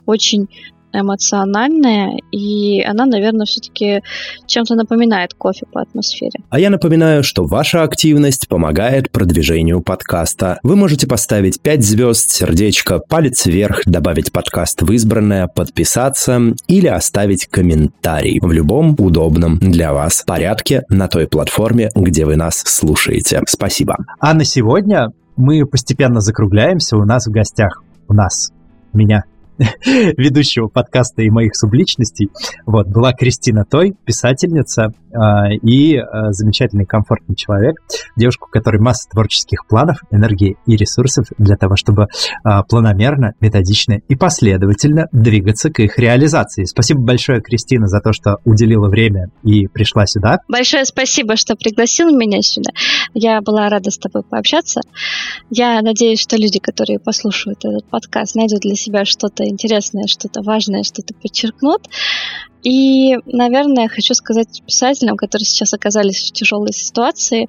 очень эмоциональная, и она, наверное, все-таки чем-то напоминает кофе по атмосфере. А я напоминаю, что ваша активность помогает продвижению подкаста. Вы можете поставить 5 звезд, сердечко, палец вверх, добавить подкаст в избранное, подписаться или оставить комментарий в любом удобном для вас порядке на той платформе, где вы нас слушаете. Спасибо. А на сегодня мы постепенно закругляемся. У нас в гостях, у нас, меня, ведущего подкаста и моих субличностей. Вот, была Кристина Той, писательница и э, замечательный, комфортный человек, девушка, у которой масса творческих планов, энергии и ресурсов для того, чтобы э, планомерно, методично и последовательно двигаться к их реализации. Спасибо большое, Кристина, за то, что уделила время и пришла сюда. Большое спасибо, что пригласила меня сюда. Я была рада с тобой пообщаться. Я надеюсь, что люди, которые послушают этот подкаст, найдут для себя что-то интересное, что-то важное, что-то подчеркнут. И, наверное, хочу сказать писателям, которые сейчас оказались в тяжелой ситуации,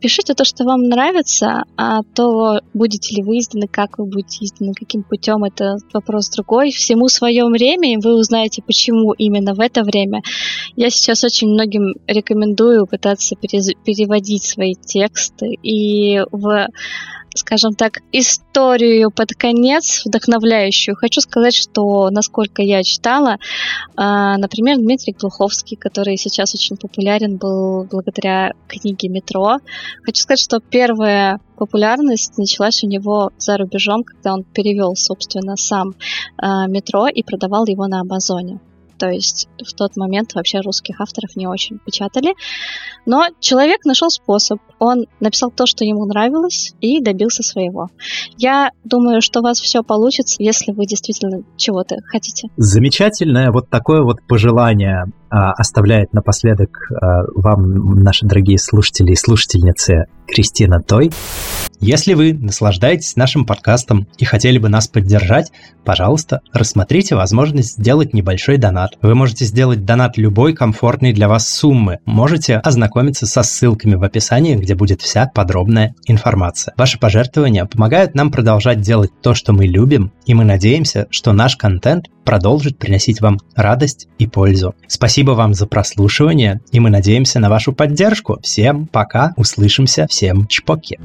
пишите то, что вам нравится, а то будете ли вы изданы, как вы будете изданы, каким путем, это вопрос другой. Всему свое время, и вы узнаете, почему именно в это время. Я сейчас очень многим рекомендую пытаться переводить свои тексты и в скажем так, историю под конец, вдохновляющую. Хочу сказать, что, насколько я читала, а, например, Дмитрий Глуховский, который сейчас очень популярен был благодаря книге «Метро». Хочу сказать, что первая популярность началась у него за рубежом, когда он перевел, собственно, сам а, «Метро» и продавал его на Амазоне. То есть в тот момент вообще русских авторов не очень печатали. Но человек нашел способ. Он написал то, что ему нравилось, и добился своего. Я думаю, что у вас все получится, если вы действительно чего-то хотите. Замечательное вот такое вот пожелание оставляет напоследок а, вам, наши дорогие слушатели и слушательницы, Кристина Той. Если вы наслаждаетесь нашим подкастом и хотели бы нас поддержать, пожалуйста, рассмотрите возможность сделать небольшой донат. Вы можете сделать донат любой комфортной для вас суммы. Можете ознакомиться со ссылками в описании, где будет вся подробная информация. Ваши пожертвования помогают нам продолжать делать то, что мы любим, и мы надеемся, что наш контент продолжит приносить вам радость и пользу. Спасибо вам за прослушивание, и мы надеемся на вашу поддержку. Всем пока, услышимся, всем чпоки.